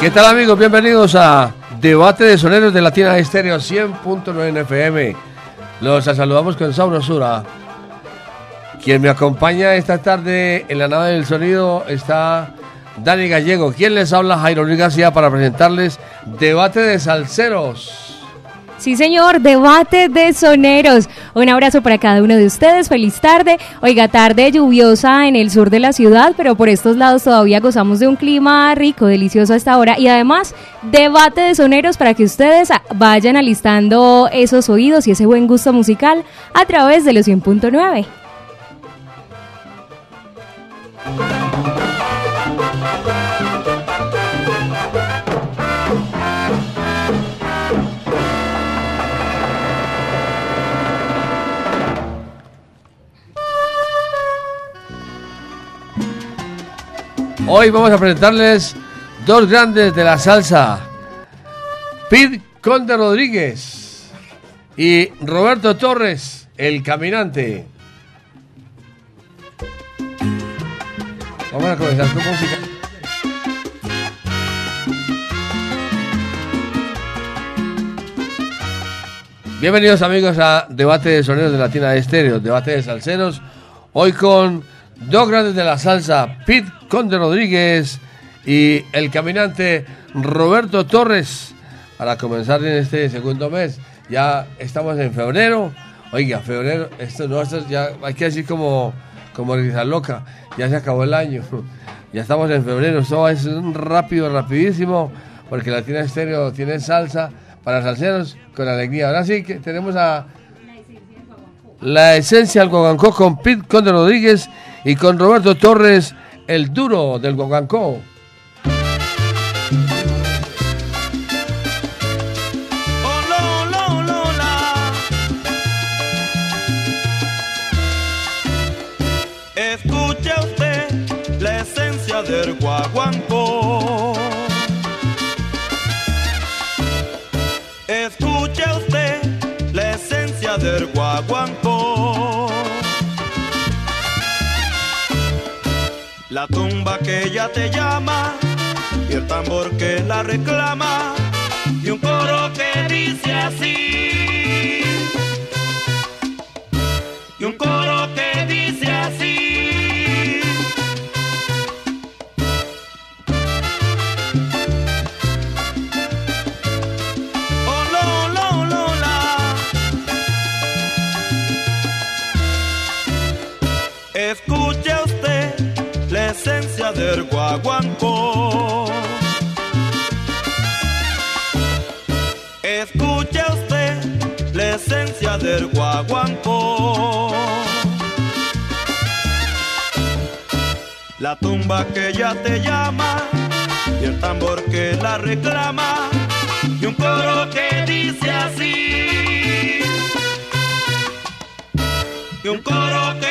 ¿Qué tal amigos? Bienvenidos a Debate de Soneros de Latina Estéreo 100.9 FM. Los saludamos con Saurosura. Quien me acompaña esta tarde en la nave del sonido está Dani Gallego. Quien les habla Jairo Luis García para presentarles Debate de Salseros. Sí, señor, debate de soneros. Un abrazo para cada uno de ustedes. Feliz tarde. Oiga, tarde lluviosa en el sur de la ciudad, pero por estos lados todavía gozamos de un clima rico, delicioso a esta hora. Y además, debate de soneros para que ustedes vayan alistando esos oídos y ese buen gusto musical a través de los 100.9. Hoy vamos a presentarles dos grandes de la salsa. Pete Conde Rodríguez y Roberto Torres, el caminante. Vamos a comenzar con música. Bienvenidos amigos a Debate de Sonidos de Latina de Estéreo, Debate de Salseros. Hoy con dos grandes de la salsa, Pete Conde Rodríguez y el caminante Roberto Torres. Para comenzar en este segundo mes, ya estamos en febrero. Oiga, febrero, esto no, esto ya hay que decir como, como risa loca, ya se acabó el año. Ya estamos en febrero, esto es un rápido, rapidísimo, porque Latina Estéreo tiene salsa para salseros con alegría. Ahora sí que tenemos a la esencia del guaguancó con Pete Conde Rodríguez y con Roberto Torres, el duro del guaguancó. Escuche usted la esencia del guaguancó. La tumba que ella te llama y el tambor que la reclama y un coro que dice así. Y un coro que del guaguancó. Escuche usted la esencia del guaguancó. La tumba que ya te llama y el tambor que la reclama y un coro que dice así. Y un coro que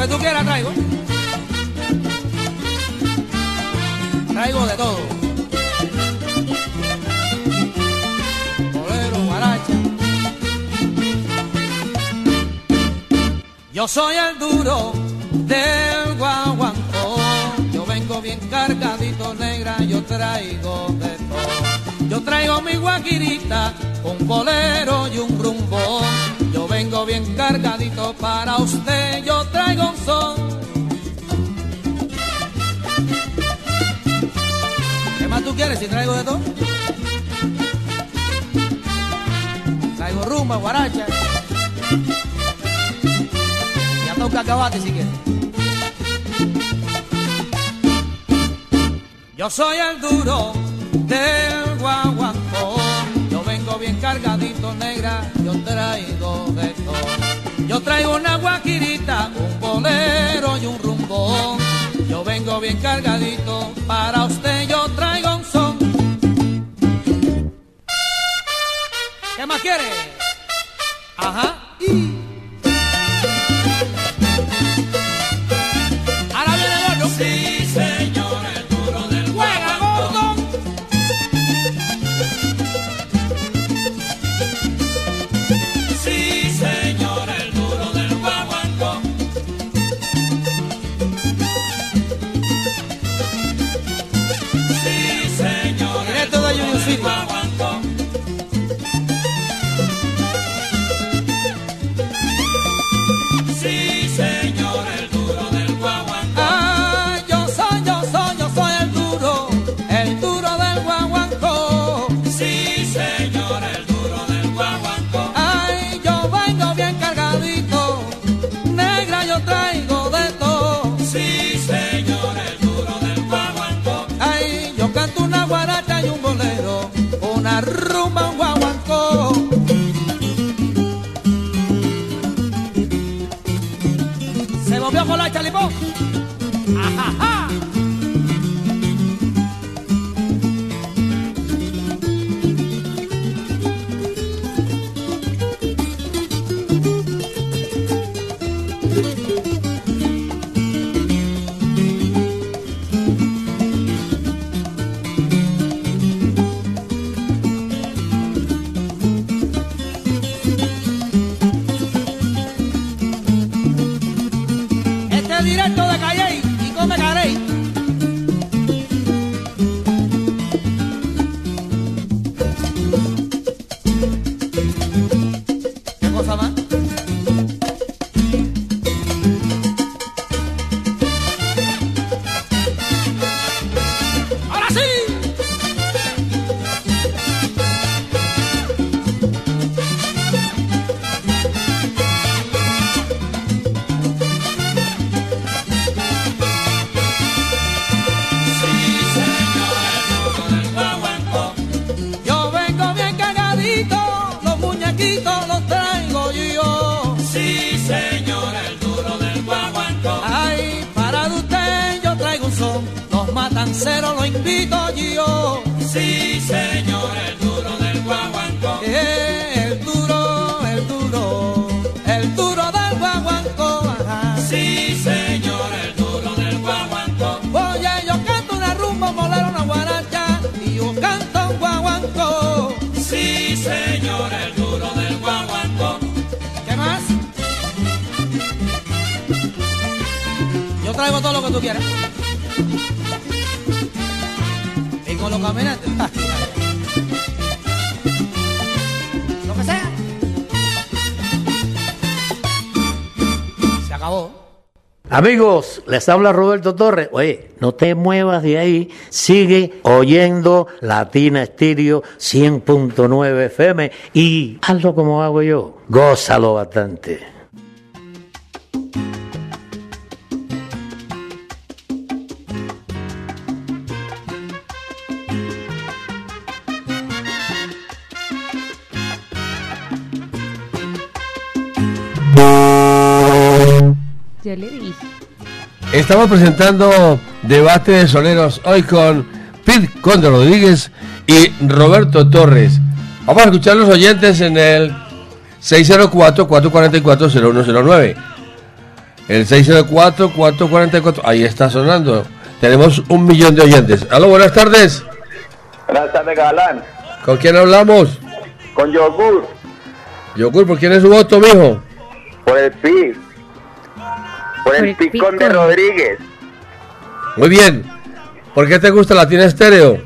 que tú quieras traigo. Traigo de todo. Bolero, guaracha. Yo soy el duro del guaguancó. Yo vengo bien cargadito negra, yo traigo de todo. Yo traigo mi guaquirita, un bolero y un rumbo. Yo vengo bien cargadito para usted, yo traigo un son. ¿Qué más tú quieres si traigo de todo? Traigo rumba, guaracha. Ya toca acabarte si quieres. Yo soy el duro del guaguancó. Bien cargadito negra, yo traigo de todo. Yo traigo una guaquirita, un bolero y un rumbón. Yo vengo bien cargadito, para usted yo traigo un son. ¿Qué más quiere? Tú. Y con los caminantes. lo que sea. Se acabó. Amigos, les habla Roberto Torres. Oye, no te muevas de ahí. Sigue oyendo Latina Estéreo 100.9 FM y hazlo como hago yo. Gózalo bastante. Yo le dije. Estamos presentando Debate de Soneros hoy con Pete Conde Rodríguez y Roberto Torres. Vamos a escuchar los oyentes en el 604-444-0109. El 604-444, ahí está sonando. Tenemos un millón de oyentes. Aló, buenas tardes. Buenas tardes, Galán. ¿Con quién hablamos? Con yogur, Yogur, ¿por quién es su voto, mijo? por el PIB. Por el, Por el picón de. Rodríguez. Muy bien. ¿Por qué te gusta Latina Estéreo?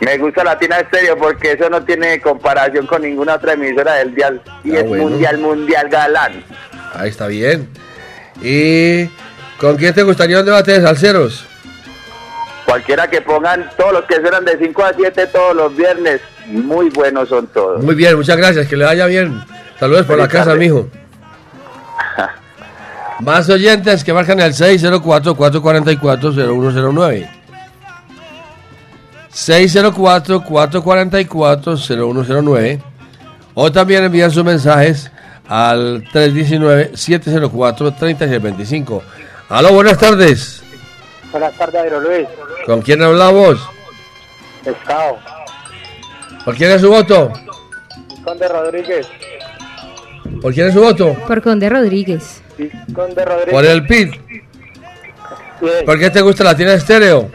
Me gusta Latina Estéreo porque eso no tiene comparación con ninguna otra emisora del dial. Y Ah, es bueno. mundial, mundial, Galán. Ahí está bien. ¿Y con quién te gustaría un debate de salseros? Cualquiera que pongan, todos los que suenan de 5 a 7 todos los viernes, muy buenos son todos. Muy bien, muchas gracias, que le vaya bien. Saludos por la casa, mijo. Más oyentes que marcan el 604-444-0109. 604-444-0109. O también envían sus mensajes al 319-704-3625. Aló, buenas tardes. Buenas tardes, Aero Luis. ¿Con quién hablamos? Pescado. ¿Por quién es su voto? Picón de Rodríguez. ¿Por quién es su voto? Por Conde Rodríguez. Picón de Rodríguez. Por el PIT. ¿Por qué te gusta la tienda estéreo?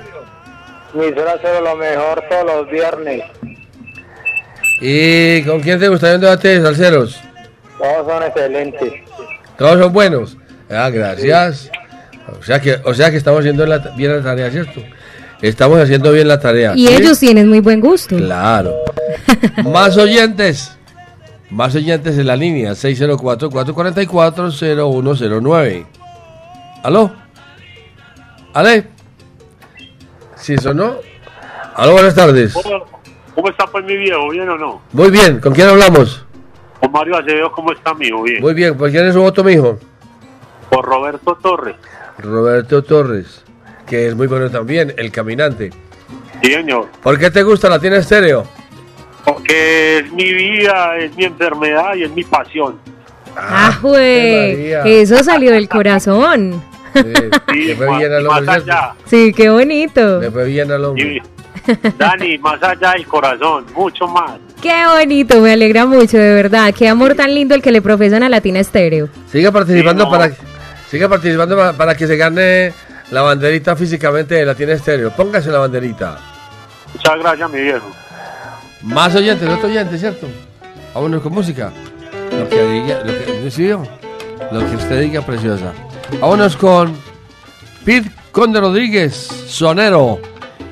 Mi suena hacer lo mejor todos los viernes. ¿Y con quién te gustaría un debate de salseros? Todos son excelentes. Todos son buenos. Ah, gracias. O sea que, o sea que estamos haciendo la- bien la tarea, ¿cierto? Estamos haciendo bien la tarea. Y ¿sí? ellos tienen muy buen gusto. Claro. Más oyentes. Más oyentes en la línea. 604-444-0109. ¿Aló? ¿Ale? ¿Sí sonó? ¿Aló? Buenas tardes. ¿Cómo, está pues mi viejo? ¿Bien o no? Muy bien. ¿Con quién hablamos? Con Mario Acevedo, ¿cómo está mi hijo? Bien. Muy bien. ¿Por quién es su voto, mijo? Por Roberto Torres. Roberto Torres. Que es muy bueno también. El caminante. Sí, señor. ¿Por qué te gusta la tienda estéreo? Porque es mi vida, es mi enfermedad y es mi pasión. Ah, jue, María. Eso salió del corazón. Sí, le fue más, bien al más hombre, ¿cierto? allá. Sí, qué bonito. Le fue bien al hombre. Sí. Dani, más allá del corazón, mucho más. Qué bonito, me alegra mucho, de verdad. Qué amor tan lindo el que le profesan a Latina Estéreo. Siga participando Sí, no. para siga participando para, para que se gane la banderita físicamente de la tienda estéreo. Póngase la banderita. Muchas gracias, mi viejo. Más oyentes, otro oyente, ¿cierto? Vámonos con música. Lo que diga, lo que. Lo que usted diga, preciosa. Vámonos con Pete Conde Rodríguez, sonero,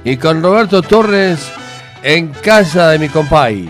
y con Roberto Torres en casa de mi compay.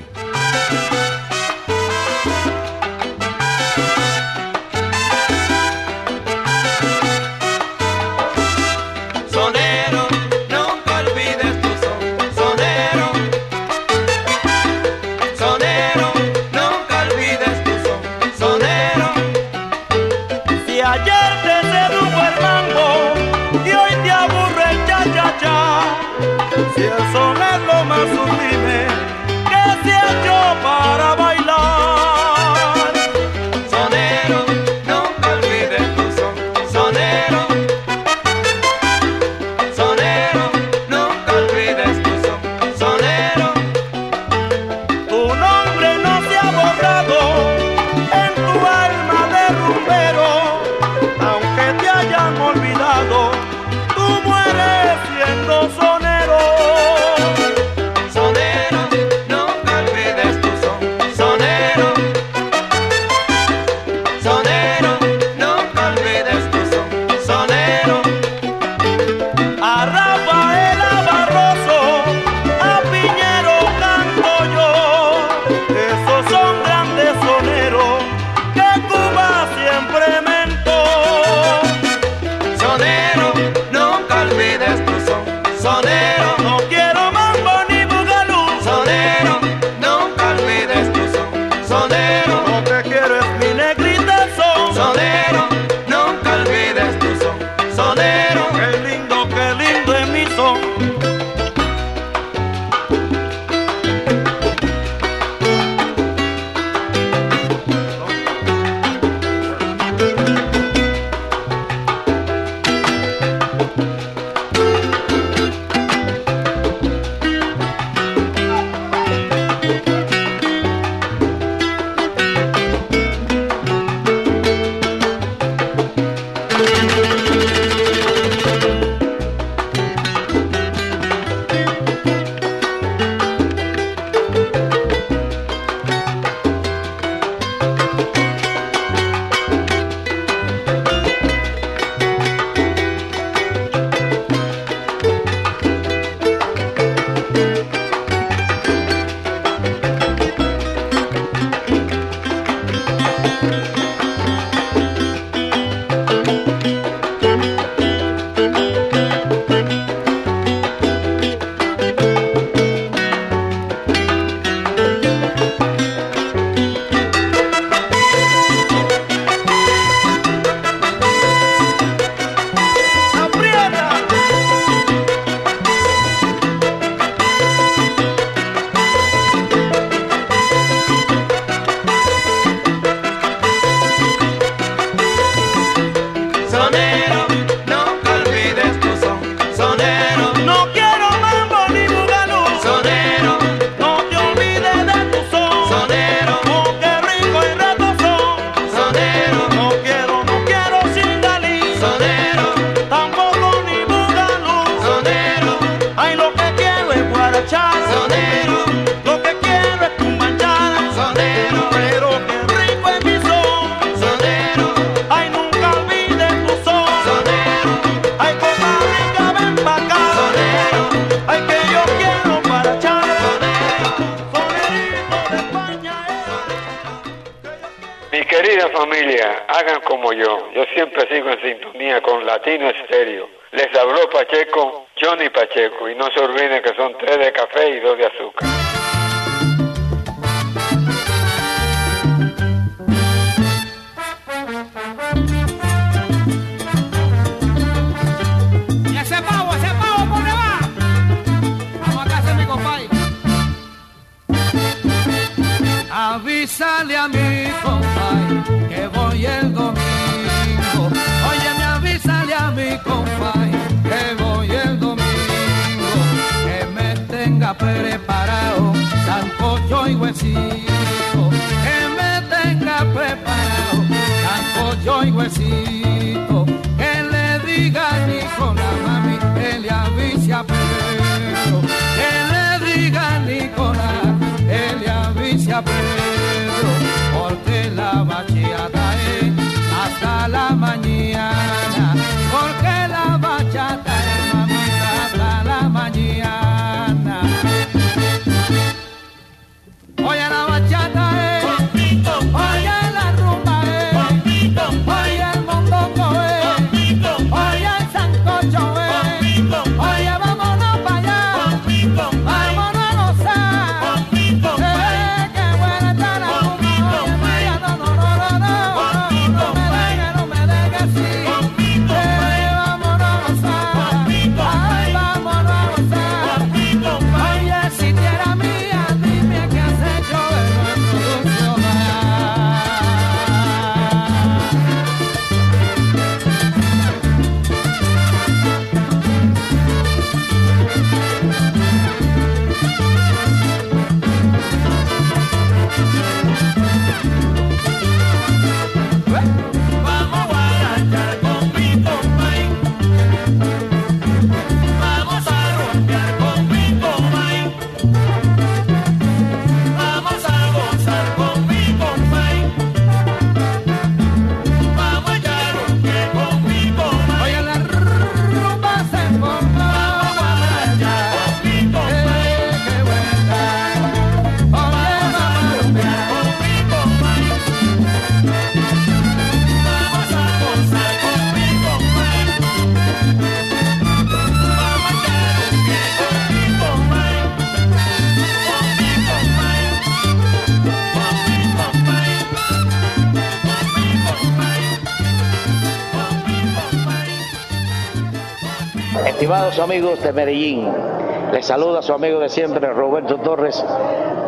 Pacheco, y no se olviden que son tres de café y dos de azúcar. happening. Amigos de Medellín, les saluda su amigo de siempre, Roberto Torres,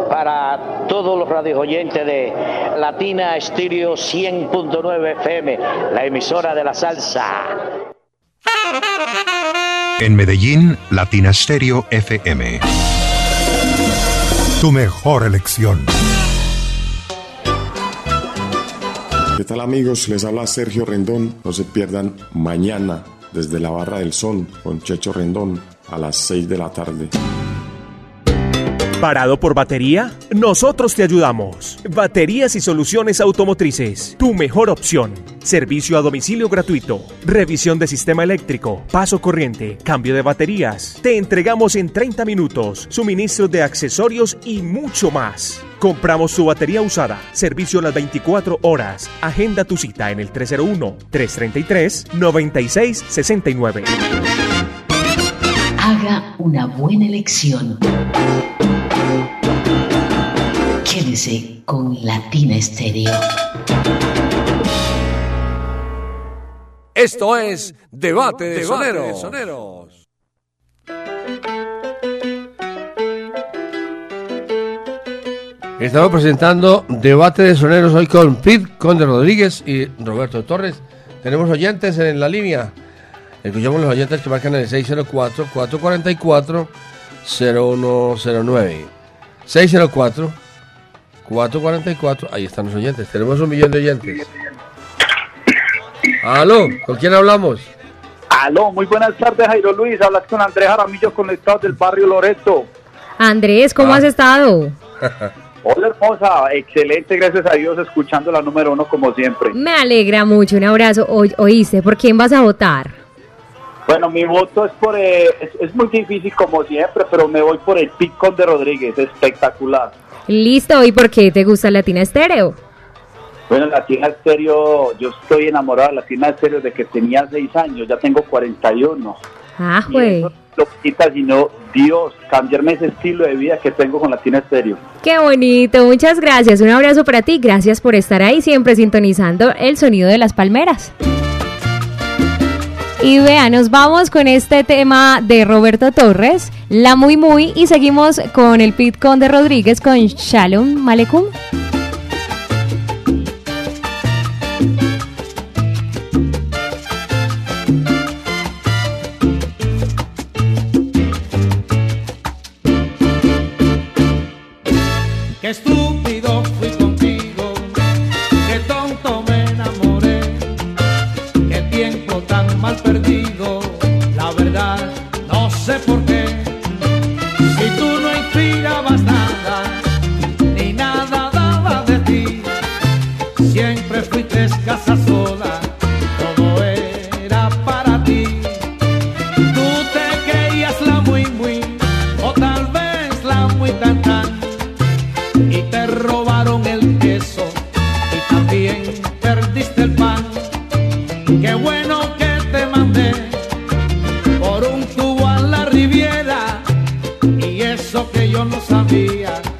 para todos los radios oyentes de Latina Estéreo 100.9 FM, la emisora de la salsa. En Medellín, Latina Stereo FM. Tu mejor elección. ¿Qué tal amigos? Les habla Sergio Rendón. No se pierdan mañana desde la Barra del Sol con Checho Rendón a las 6 de la tarde. ¿Parado por batería? Nosotros te ayudamos. Baterías y soluciones automotrices. Tu mejor opción. Servicio a domicilio gratuito. Revisión de sistema eléctrico. Paso corriente. Cambio de baterías. Te entregamos en 30 minutos. Suministro de accesorios y mucho más. Compramos su batería usada. Servicio las 24 horas. Agenda tu cita en el 301-333-9669. Haga una buena elección. Quédese con Latina Estéreo. Esto es Debate de Soneros. Estamos presentando Debate de Soneros hoy con Pete Conde Rodríguez y Roberto Torres. Tenemos oyentes en la línea. Escuchamos los oyentes que marcan el 604-444-0109. 604-444. Ahí están los oyentes. Tenemos un millón de oyentes. Aló, ¿con quién hablamos? Aló, muy buenas tardes, Jairo Luis. Hablas con Andrés Jaramillo, conectado del barrio Loreto. Andrés, ¿cómo Ah. has estado? Hola hermosa, excelente, gracias a Dios, escuchando la número uno como siempre. Me alegra mucho, un abrazo. O, oíste, ¿por quién vas a votar? Bueno, mi voto es por, eh, es, muy difícil como siempre, pero me voy por el Picón de Rodríguez, espectacular. Listo, ¿y por qué te gusta Latina Estéreo? Bueno, Latina Estéreo, yo estoy enamorado de Latina Estéreo desde que tenía seis años, ya tengo 41. Ah, güey. Lo quita, sino Dios, cambiarme ese estilo de vida que tengo con Latina Estéreo. Qué bonito, muchas gracias. Un abrazo para ti, gracias por estar ahí siempre sintonizando el sonido de las palmeras. Y vea, nos vamos con este tema de Roberto Torres, La Muy Muy, y seguimos con el Pitcon de Rodríguez con Shalom Malekum. estúpido fui contigo, qué tonto me enamoré, qué tiempo tan mal perdido, la verdad no sé por qué. sabia.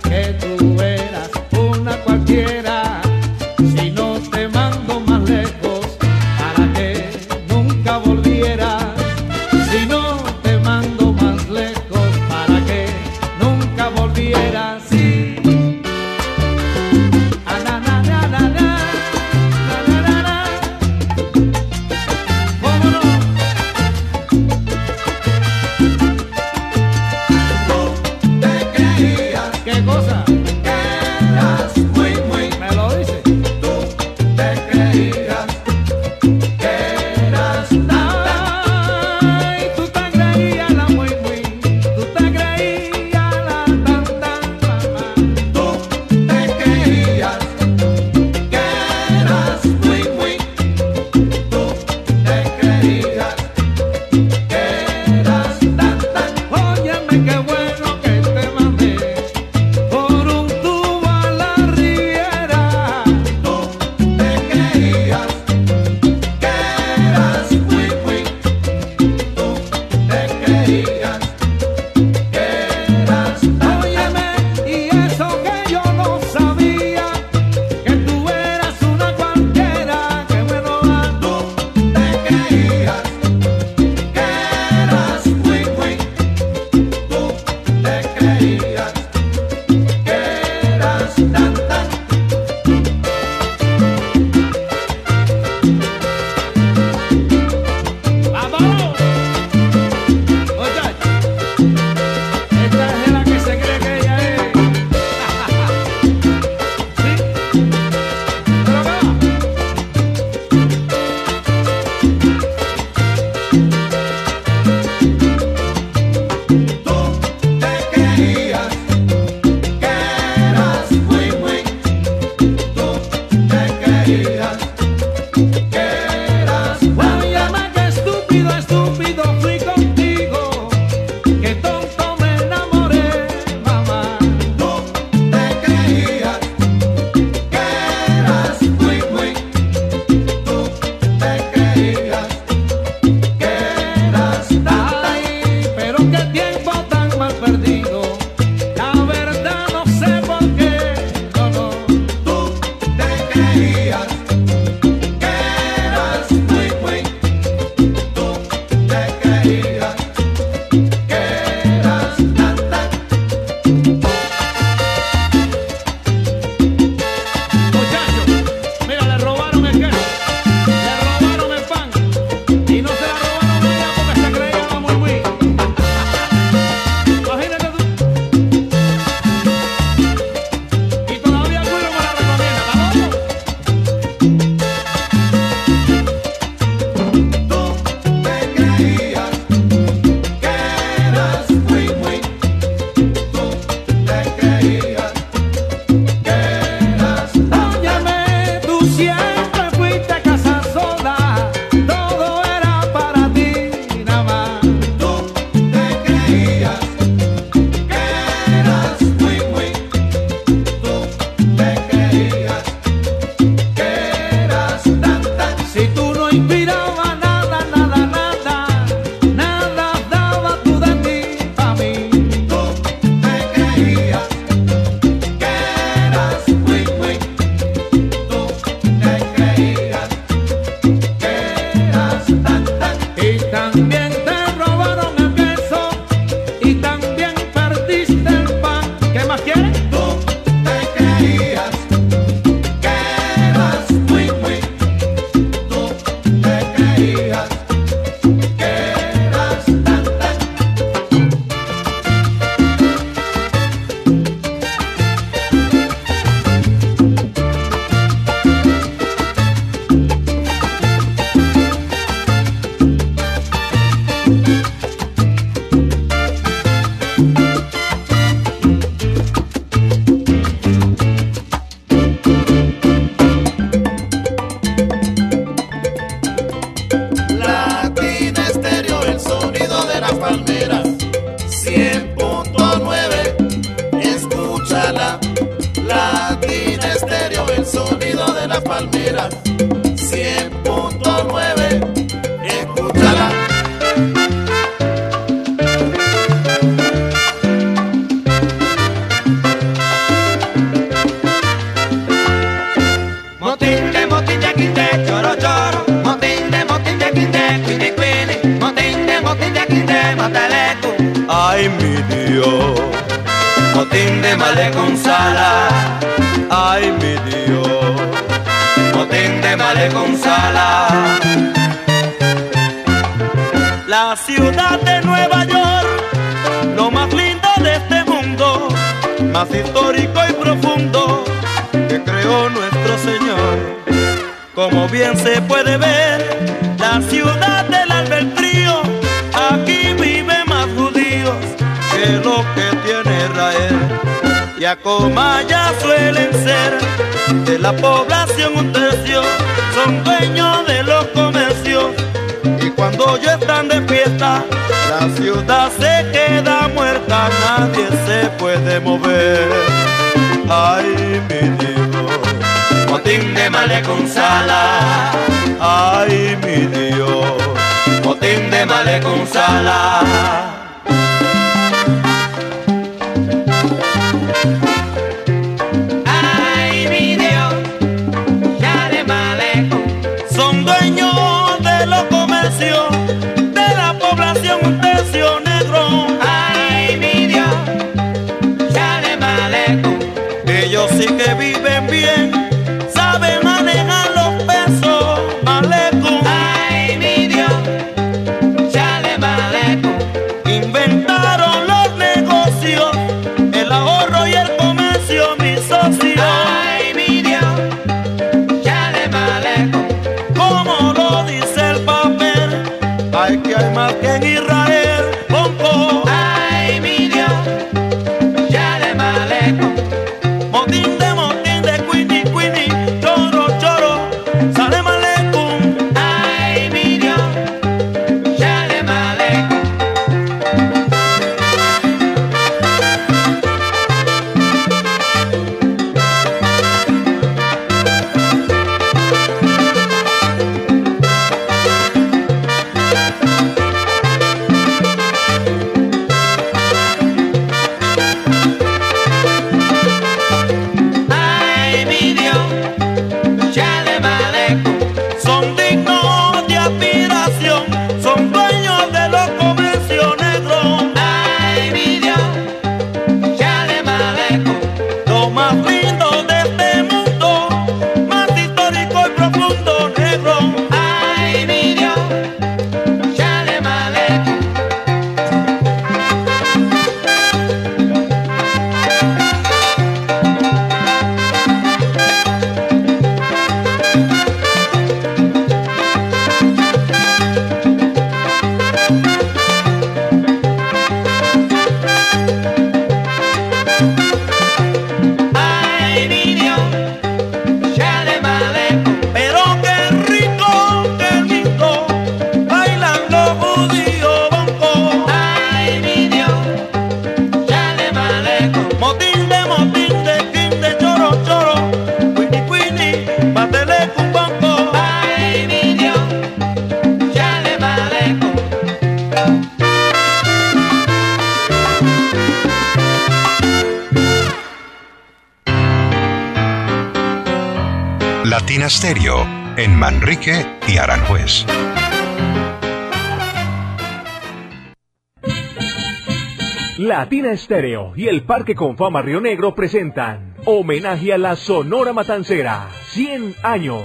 Latina Estéreo y el Parque Confama Río Negro presentan Homenaje a la Sonora Matancera, 100 años.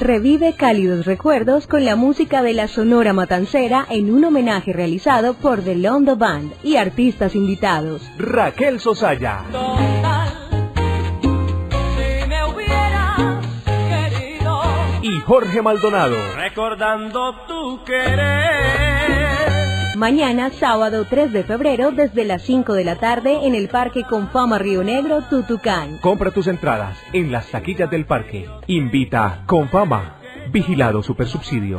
Revive cálidos recuerdos con la música de la Sonora Matancera en un homenaje realizado por The Londo Band y artistas invitados. Raquel Sosaya. Si y Jorge Maldonado. Recordando tu querer. Mañana, sábado 3 de febrero, desde las 5 de la tarde, en el Parque Confama Río Negro, Tutucán. Compra tus entradas en las taquillas del parque. Invita Confama. Vigilado Supersubsidio.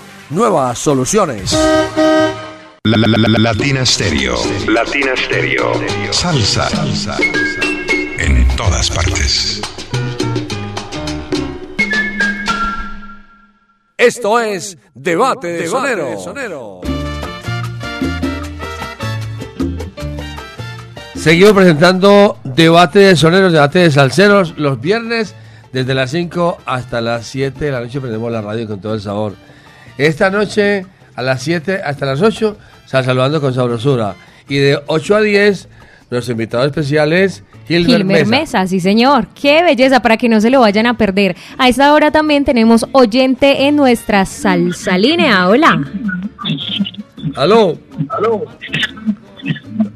nuevas soluciones. La, la, la, la- Latina Stereo. Latina Stereo. Salsa. Salsa. En todas partes. Esto es Debate de Sonero. Seguimos presentando Debate de Soneros, Debate de Salseros, los viernes desde las 5 hasta las 7 de la noche prendemos la radio con todo el sabor. Esta noche a las 7 hasta las 8, sal saludando con sabrosura. Y de 8 a 10, nuestro invitado especial es Gilbert, Gilmer Mesa. Mesa, sí señor. Qué belleza para que no se lo vayan a perder. A esta hora también tenemos oyente en nuestra salsa línea. Hola. Aló. Aló.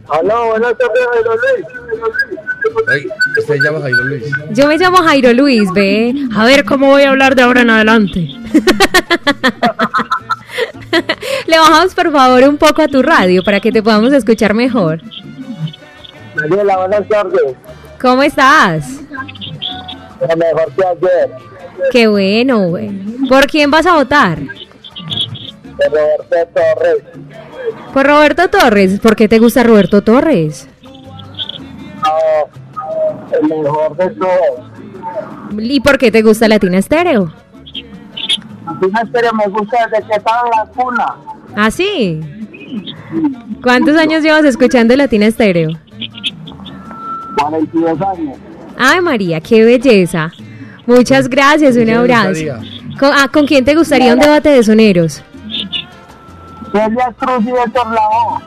Aló, buenas tardes, Jairo Luis. Usted llama Jairo Luis. Yo me llamo Jairo Luis, ve. A ver cómo voy a hablar de ahora en adelante. Le bajamos por favor un poco a tu radio para que te podamos escuchar mejor. Daniela, buenas tardes. ¿Cómo estás? Lo mejor que ayer. Qué bueno, güey. ¿Por quién vas a votar? De Roberto Torres. Por Roberto Torres. ¿Por qué te gusta Roberto Torres? El mejor de todos. ¿Y por qué te gusta Latina Estéreo? Latina Estéreo me gusta desde que estaba en la cuna. ¿Ah, sí? ¿Cuántos años llevas escuchando Latina Estéreo? 42 años. Ay, María, qué belleza. Muchas gracias, un ¿Quién le abrazo. ¿Con, ah, ¿con quién te gustaría un debate de soneros? Celia Cruz y Héctor Lavoe.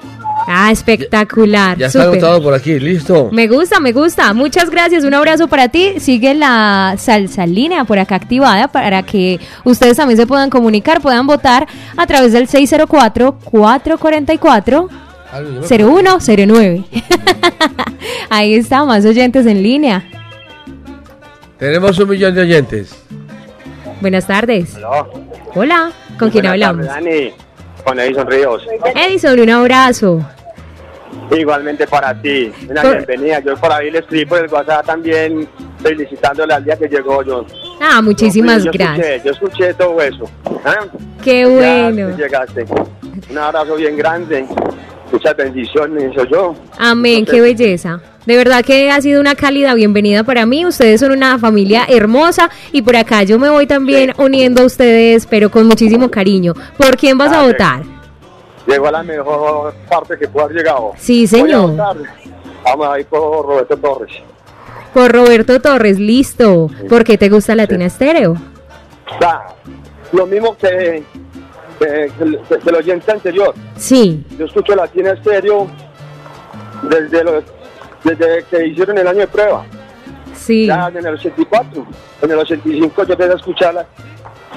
Ah, espectacular. Ya está agotado por aquí, listo. Me gusta, me gusta. Muchas gracias. Un abrazo para ti. Sigue la salsa línea por acá activada para que ustedes también se puedan comunicar, puedan votar a través del 604-444-0109. Ahí está, más oyentes en línea. Tenemos un millón de oyentes. Buenas tardes. Aló. Hola, ¿con quién Buenas hablamos? Dani, con Edison Ríos. Edison, un abrazo. Igualmente para ti, una bienvenida. Yo por ahí le escribí por el WhatsApp también felicitándole al día que llegó yo. Ah, muchísimas yo, gracias. Escuché, yo escuché todo eso. ¿ah? Qué bueno. llegaste. Un abrazo bien grande. Muchas bendiciones, soy yo. Amén, qué belleza. De verdad que ha sido una cálida bienvenida para mí. Ustedes son una familia hermosa y por acá yo me voy también uniendo a ustedes, pero con muchísimo cariño. ¿Por quién vas a votar? Llegó a la mejor parte que pudo haber llegado. Sí, señor. Vamos a ir por Roberto Torres. Por Roberto Torres, listo. ¿Por qué te gusta Latina Estéreo? O sea, lo mismo que, que, que que el oyente anterior. Sí, Yo escucho Latina Estéreo desde, los, desde que hicieron el año de prueba. sí. Ya en el 84. En el 85 yo empecé a escuchar la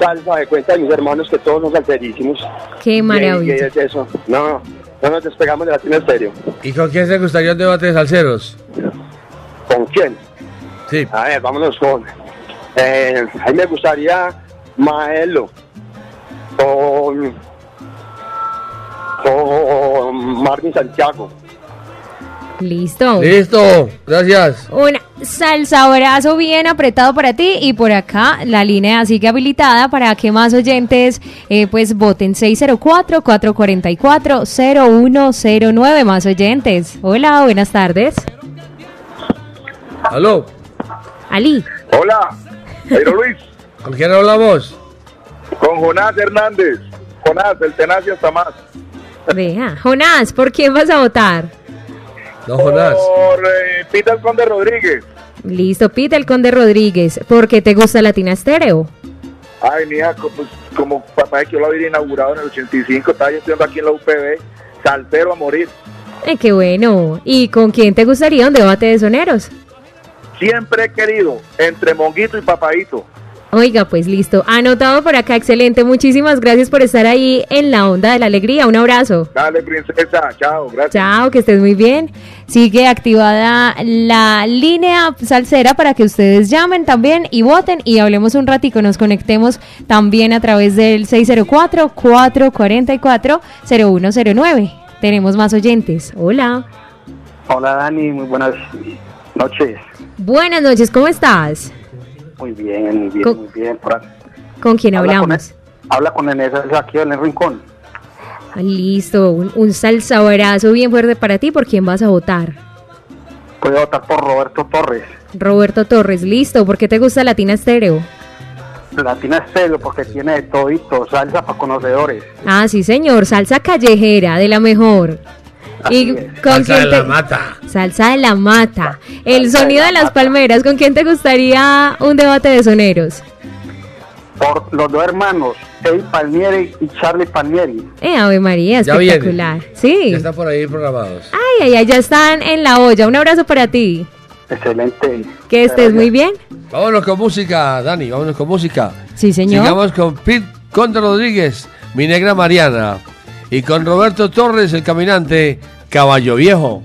salsa de cuenta de mis hermanos que todos son salterísimos. Qué Y- Y, maravilla. es eso. No, no nos despegamos de Latina Estéreo. ¿Y con quién se gustaría un debate de salseros? ¿Con quién? Sí. A ver, vámonos con... Eh, a mí me gustaría Maelo. Con... Con Marvin Santiago. Listo. Listo, gracias. Salsa abrazo bien apretado para ti y por acá la línea sigue habilitada para que más oyentes eh, pues voten 604-444-0109 más oyentes. Hola, buenas tardes. Aló, Ali. Hola, Jairo Luis, ¿con quién hablamos? con Jonás Hernández. Jonás, el tenaz y hasta más. Vea, Jonás, ¿por quién vas a votar? No, Jonás. Por eh, Peter Conde Rodríguez. Listo, Pete el Conde Rodríguez. ¿Por qué te gusta Latina Estéreo? Ay, mija, pues, como papá de que yo lo había inaugurado en el 85, estaba yo estudiando aquí en la UPB, saltero a morir. Ay, qué bueno. ¿Y con quién te gustaría un debate de soneros? Siempre he querido, entre Monguito y Papadito, Oiga, pues listo. Anotado por acá, excelente. Muchísimas gracias por estar ahí en la onda de la alegría. Un abrazo. Dale, princesa. Chao, gracias. Chao, que estés muy bien. Sigue activada la línea salsera para que ustedes llamen también y voten y hablemos un ratico. Nos conectemos también a través del 604-444-0109. Tenemos más oyentes. Hola. Hola Dani, muy buenas noches. Buenas noches, ¿cómo estás? Muy bien, muy bien, Con- muy bien. ¿Con quién Habla con hablamos? Habla con Enes aquí en el rincón. Ah, listo, un, un salsabrazo bien fuerte para ti. ¿Por quién vas a votar? Voy a votar por Roberto Torres. Roberto Torres, listo. ¿Por qué te gusta Latina Estéreo? Latina Estéreo porque tiene de todito, salsa para conocedores. Ah, sí, señor. Salsa callejera, de la mejor. ¿Y con Salsa quién de la mata. Salsa de la mata. El Salsa de sonido la de las mata. palmeras. ¿Con quién te gustaría un debate de soneros? Por los dos hermanos, Eddie Palmieri y Charlie Palmieri. Eh, Ave María, Ya espectacular. Sí. Ya están por ahí programados. Ay, ay, ay, ya están en la olla. Un abrazo para ti. Excelente. Que estés muy bien. Vámonos con música, Dani, vámonos con música. Sí, señor. Sigamos con Pete Conde Rodríguez, Mi Negra Mariana. Y con Roberto Torres, el caminante, Caballo Viejo.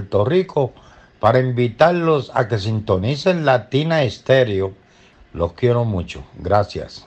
Puerto Rico para invitarlos a que sintonicen Latina Estéreo. Los quiero mucho, gracias.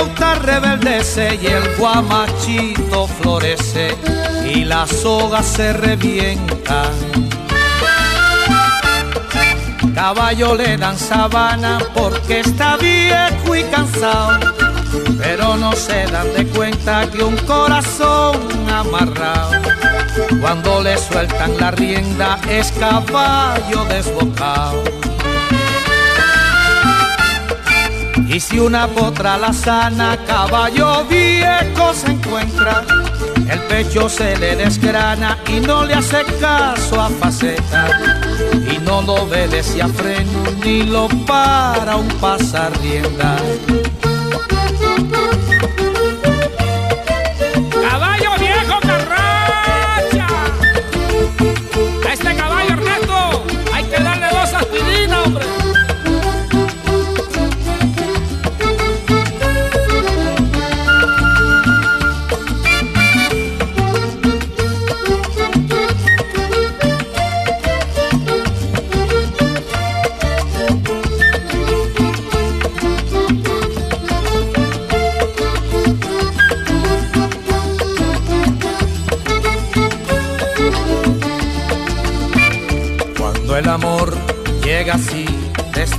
El cauta rebeldece y el guamachito florece y la soga se revienta. Caballo le dan sabana porque está viejo y cansado, pero no se dan de cuenta que un corazón amarrado, cuando le sueltan la rienda es caballo desbocado. Y si una potra la sana, caballo viejo se encuentra, el pecho se le desgrana y no le hace caso a faceta. Y no lo obedece a freno ni lo para un pasar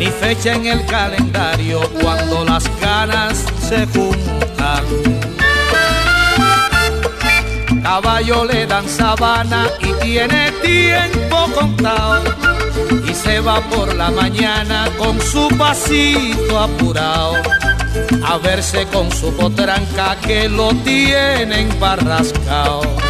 ni fecha en el calendario cuando las ganas se juntan. Caballo le dan sabana y tiene tiempo contado y se va por la mañana con su pasito apurado a verse con su potranca que lo tienen barrascao.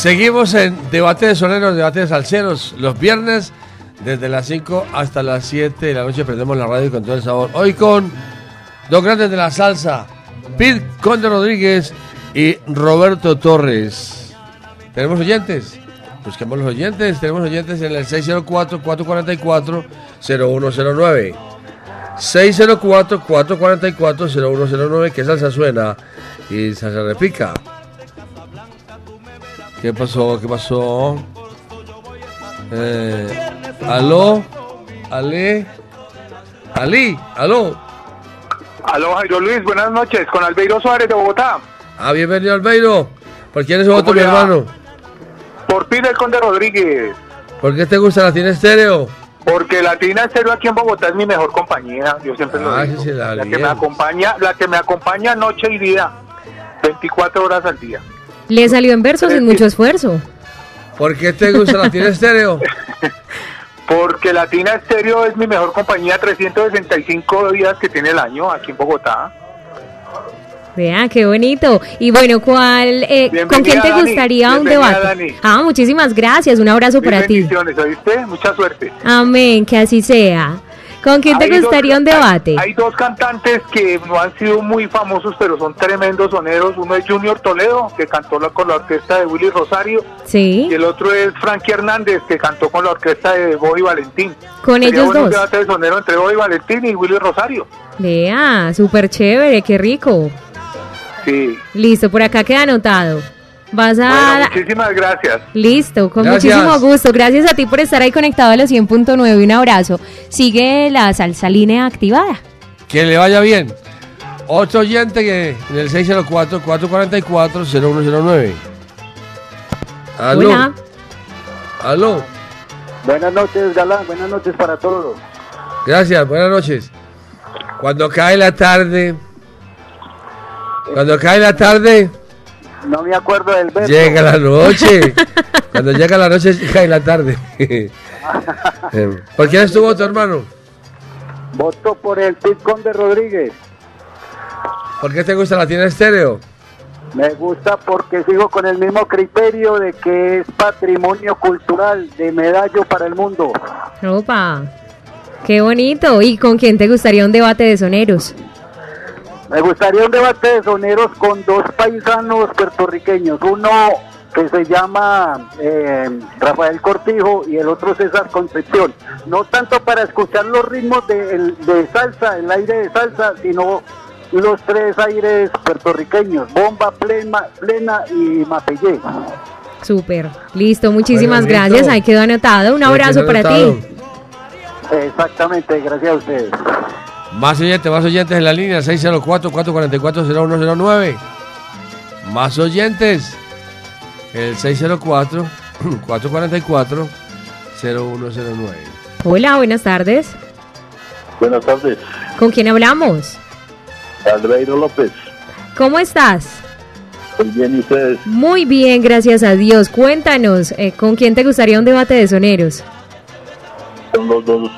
Seguimos en Debate de Soneros, Debate de Salseros, los viernes desde las 5 hasta las 7 de la noche prendemos la radio con todo el sabor. Hoy con dos grandes de la salsa, Pete Conde Rodríguez y Roberto Torres. ¿Tenemos oyentes? Busquemos los oyentes. Tenemos oyentes en el 604-444-0109. 604-444-0109. Que salsa suena y salsa repica. ¿Qué pasó? ¿Qué pasó? Eh, aló, Ale, Ali, aló. Aló, Jairo Luis, buenas noches, con Albeiro Suárez de Bogotá. Ah, bienvenido Albeiro. ¿Por quién es su voto, ¿Cómo mi hermano? Por Pide el Conde Rodríguez, ¿Por qué te gusta la tiene estéreo? porque Latina Estéreo aquí en Bogotá es mi mejor compañía, yo siempre lo Ah, digo. sí, la la que me acompaña, la que me acompaña noche y día, 24 horas al día. Le salió en verso sin mucho esfuerzo. ¿Por qué te gusta la tiene estéreo? Porque Latina Estéreo es mi mejor compañía, 365 días que tiene el año aquí en Bogotá. Vea, qué bonito. Y bueno, ¿cuál, eh, ¿con quién te Dani. gustaría un debate? Dani. Ah, muchísimas gracias. Un abrazo Mil para ti. bendiciones, ¿oíste? Mucha suerte. Amén, que así sea. ¿Con quién te Hay dos- gustaría un debate? Hay, hay dos cantantes que no han sido muy famosos, pero son tremendos soneros. Uno es Junior Toledo, que cantó la- con la orquesta de Willy Rosario. Sí. Y el otro es Frankie Hernández, que cantó con la orquesta de Bobby Valentín. Con Sería ellos bueno un dos. debate de sonero entre Bobby Valentín y Willy Rosario. Vea, súper chévere, qué rico. Sí. Listo, por acá queda anotado. Vas a... Bueno, muchísimas gracias. Listo, con Gracias. muchísimo gusto. Gracias a ti por estar ahí conectado a los 100.9. Un abrazo. Sigue la salsa línea activada. Que le vaya bien. Otro oyente que en el 604-444-0109. Aló. Hola. Aló. Buenas noches, Galán. Buenas noches para todos. Gracias, buenas noches. Cuando cae la tarde, cuando cae la tarde, No me acuerdo del verso. llega la noche. Cuando llega la noche, cae la tarde. Eh, ¿Por quién es tu voto, hermano? Voto por el Pitcon de Rodríguez. ¿Por qué te gusta la tienda estéreo? Me gusta porque sigo con el mismo criterio de que es patrimonio cultural de medallo para el mundo. Opa. Qué bonito. ¿Y con quién te gustaría un debate de soneros? Me gustaría un debate de soneros con dos paisanos puertorriqueños. Uno que se llama eh, Rafael Cortijo y el otro César Concepción. No tanto para escuchar los ritmos de, salsa, el aire de salsa, sino los tres aires puertorriqueños, bomba, plena, plena y mapellé. Súper. Listo, muchísimas Bueno, listo. gracias. Ahí quedó anotado. Un abrazo para anotado. ti. Exactamente, gracias a ustedes. Más oyentes, más oyentes en la línea 604-444-0109. Más oyentes. El 604-444-0109. Hola, buenas tardes. Buenas tardes, ¿Con quién hablamos? Albeiro López. ¿Cómo estás? Muy bien, ¿y ustedes? Muy bien, gracias a Dios. Cuéntanos, eh, ¿con quién te gustaría un debate de soneros? Son los dos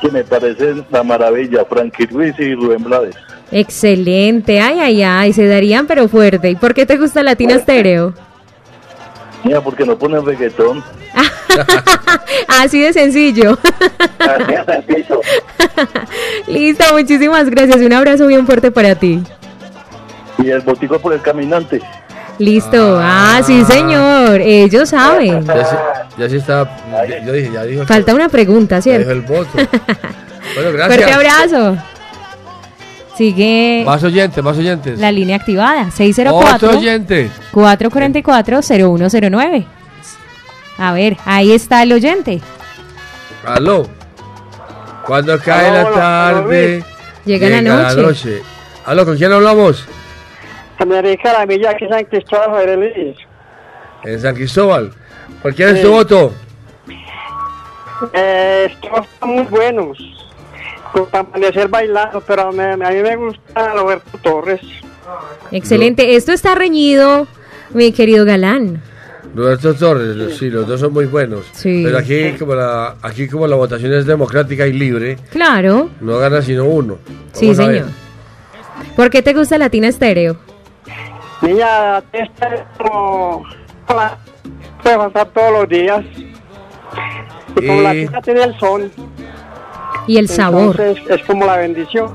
que me parecen la maravilla, Frankie Ruiz y Rubén Blades. Excelente, ay, ay, ay, se darían pero fuerte. ¿Y por qué te gusta Latina Estéreo? Mira, porque no ponen reggaetón. Así de sencillo. Así es sencillo. Listo, muchísimas gracias. Un abrazo bien fuerte para ti. Y el botico por el caminante. Listo. Ah, sí, señor. Ellos saben. Ya sí, ya sí está. Yo dije, ya dijo. Falta una pregunta, ya ¿cierto? dijo el voto. Bueno, gracias. Fuerte abrazo. Sigue Más oyentes, más oyentes. la línea activada. Otro 604 oyente. 444-0109. A ver, ahí está el oyente. Aló. Cuando cae Aló, la tarde. Llega la noche. Aló, ¿con quién hablamos? América la Milla, aquí San Cristóbal, José En San Cristóbal. ¿Por quién es Sí. tu voto? Eh, estos están muy buenos. Con- Para amanecer bailando, pero me- me- a mí me gusta Roberto Torres. Excelente. Esto está reñido, mi querido Galán. Roberto Torres, sí, los dos son muy buenos. Sí. Pero aquí como, la, aquí como la votación es democrática y libre, Claro. no gana sino uno. Sí, Vamos señor. ¿Por qué te gusta Latina Estéreo? Niña, esta es como... la- Puede pasar todos los días. Y como la Y- tía tiene el son. Y el sabor. Entonces es como la bendición.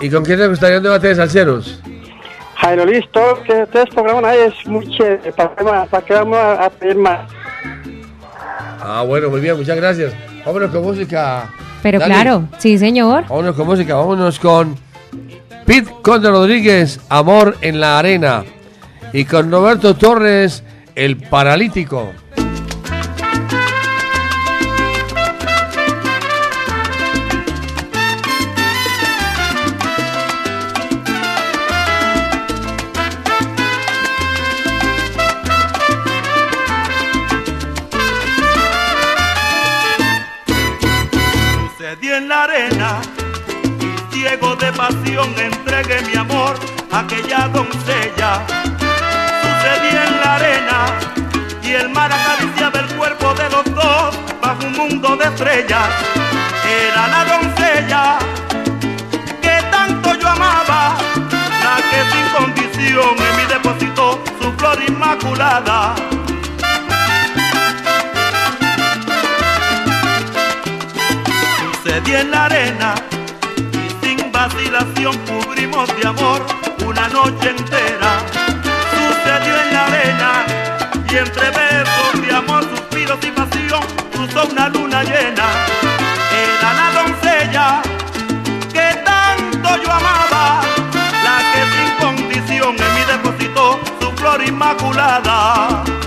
¿Y con quién te gustaría un debate de salseros? Jairo lo que ustedes programan ahí es muy chévere. ¿Para? ¿Para qué vamos a, a pedir más? Ah, bueno, muy bien, muchas gracias. Vámonos con música. Pero Dani. claro, sí, señor. Vámonos con música, vámonos con Pete Conde Rodríguez, Amor en la Arena. Y con Roberto Torres, El Paralítico. Sucedí en la arena pasión entregué mi amor a aquella doncella. Sucedí en la arena y el mar acariciaba el cuerpo de los dos bajo un mundo de estrellas. Era la doncella que tanto yo amaba, la que sin condición en mí depositó su flor inmaculada. Sucedí en la arena vacilación cubrimos de amor una noche entera. Sucedió en la arena y entre besos de amor, suspiros y pasión cruzó una luna llena. Era la doncella que tanto yo amaba, la que sin condición en mí depositó su flor inmaculada.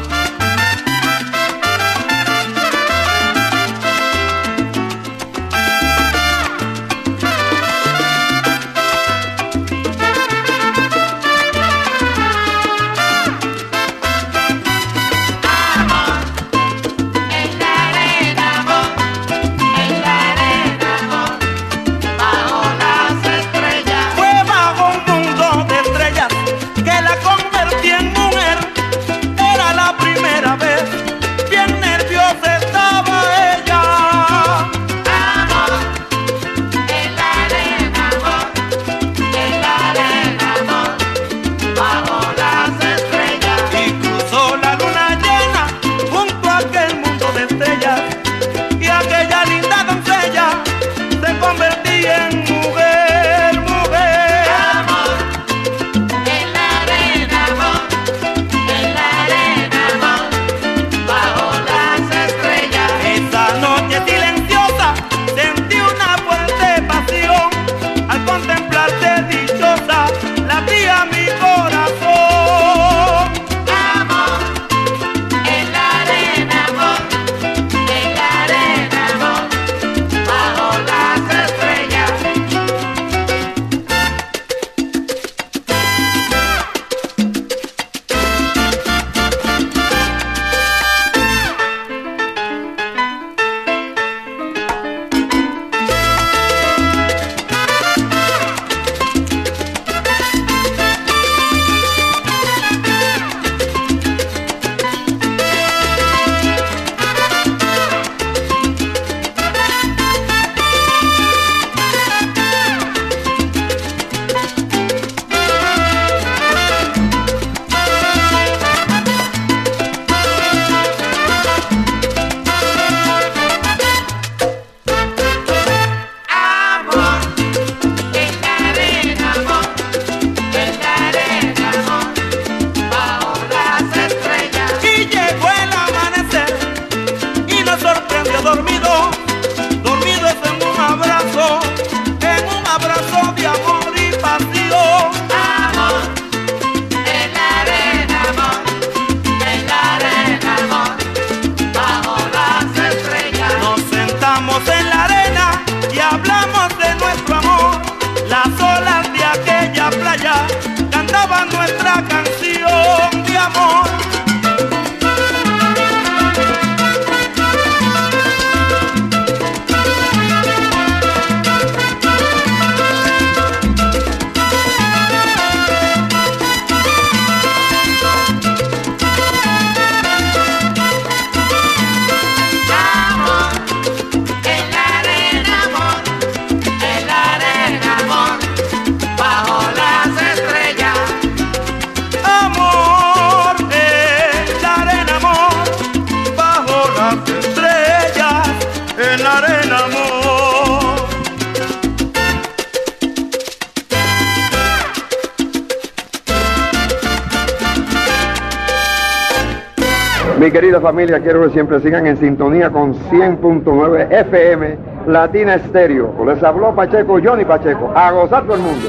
quiero que siempre sigan en sintonía con 100.9 FM Latina Estéreo. Les habló Pacheco, Johnny Pacheco. A gozar todo el mundo.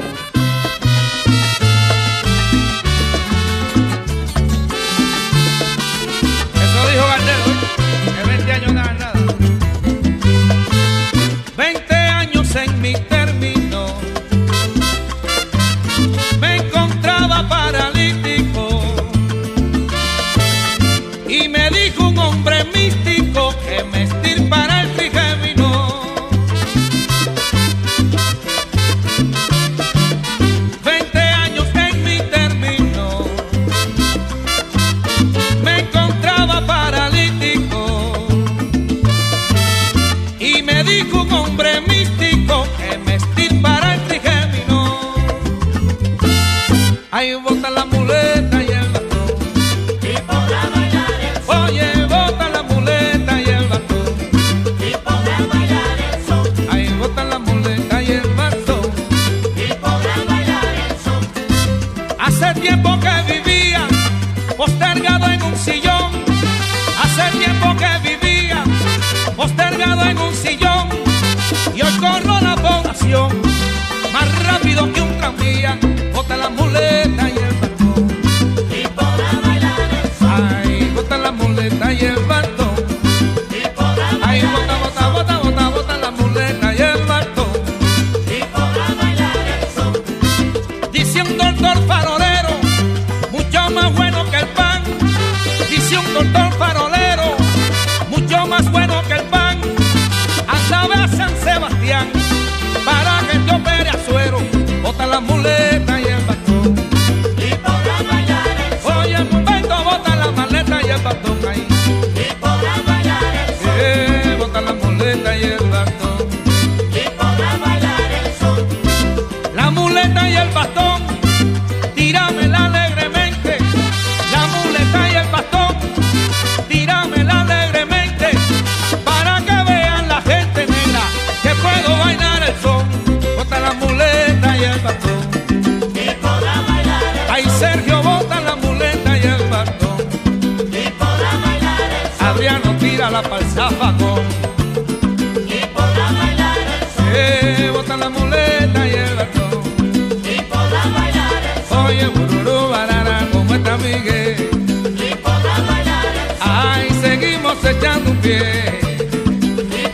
Y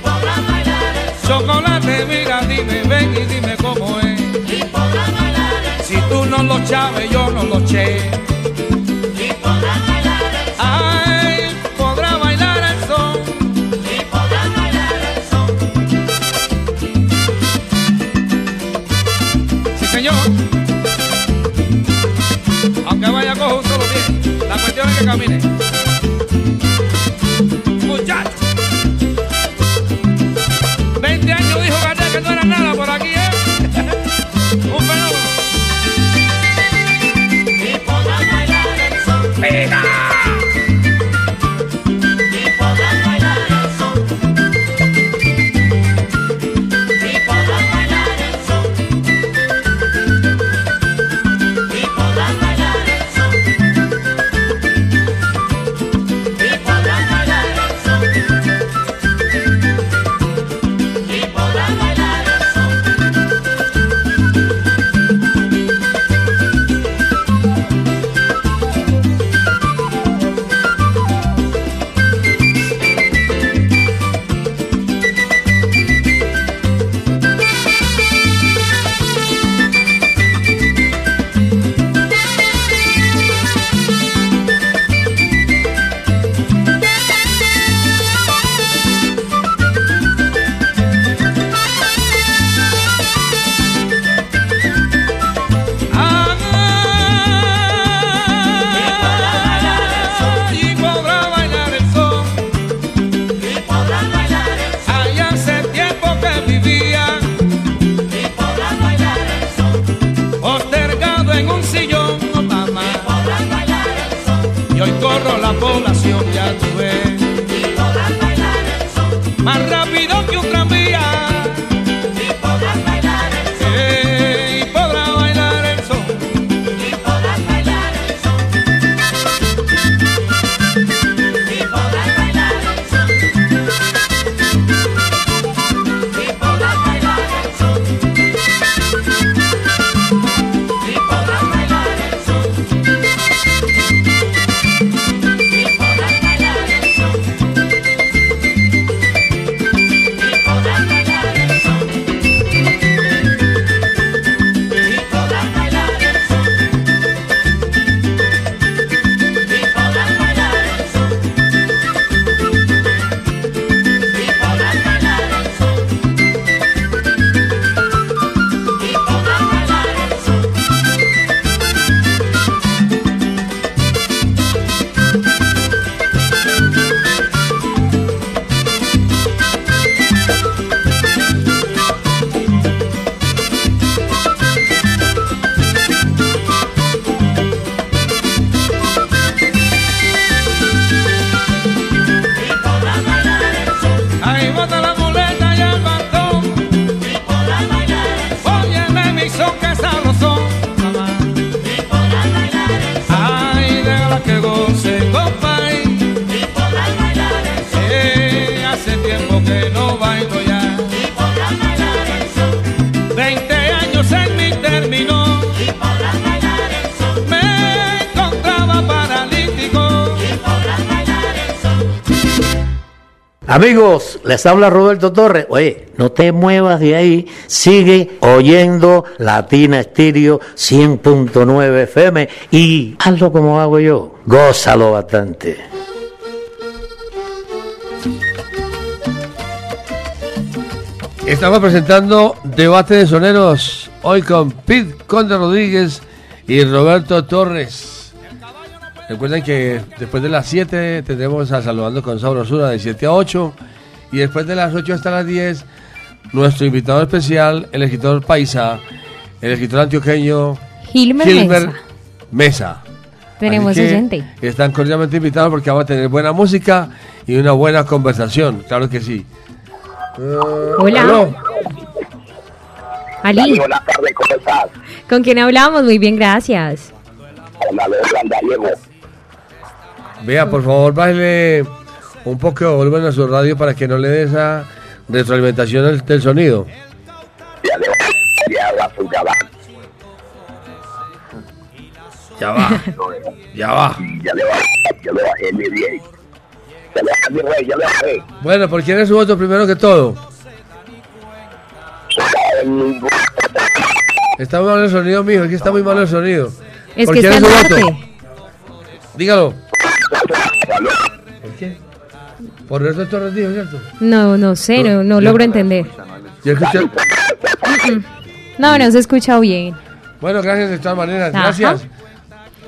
bailar el. Chocolate, mira, dime, ven y dime cómo es. Y bailar Si tú no lo sabes, yo no lo sé. Y. Ay, ah, podrá bailar el son. Y. Sí, señor. Aunque vaya cojo solo bien. la cuestión es que camine. Amigos, les habla Roberto Torres. Oye, no te muevas de ahí. Sigue oyendo Latina Estéreo 100.9 FM y hazlo como hago yo. Gózalo bastante. Estamos presentando Debate de Soneros hoy con Pete Conde Rodríguez y Roberto Torres. Recuerden que después de las 7 tendremos a Saludando con Sabrosura de 7 a 8 y después de las 8 hasta las 10 nuestro invitado especial, el escritor paisa, el escritor antioqueño Gilmer Mesa. Mesa. Tenemos oyente. Están cordialmente invitados porque vamos a tener buena música y una buena conversación, claro que sí. Eh, Hola. aló. Ali, Buenas tardes, ¿cómo estás? ¿con quién hablamos? Muy bien, gracias. Hola, Diego. Vea, por favor, bájale un poco de volumen a su radio para que no le dé esa retroalimentación del, del sonido. Ya le ya va, ya va. Ya va, ya va. Ya le bajé, ya le bajé mi bien. Ya le bajé mi rey, ya le bajé. Bueno, ¿por quién es su voto primero que todo? Está muy malo el sonido, mijo, es que está muy malo el sonido. Es ¿Por que quién está es su voto? Dígalo. Por Roberto Torres dijo, ¿cierto? No, no sé, no, no logro entender. No, no se escucha bien. Bueno, gracias de todas maneras, Ajá. gracias.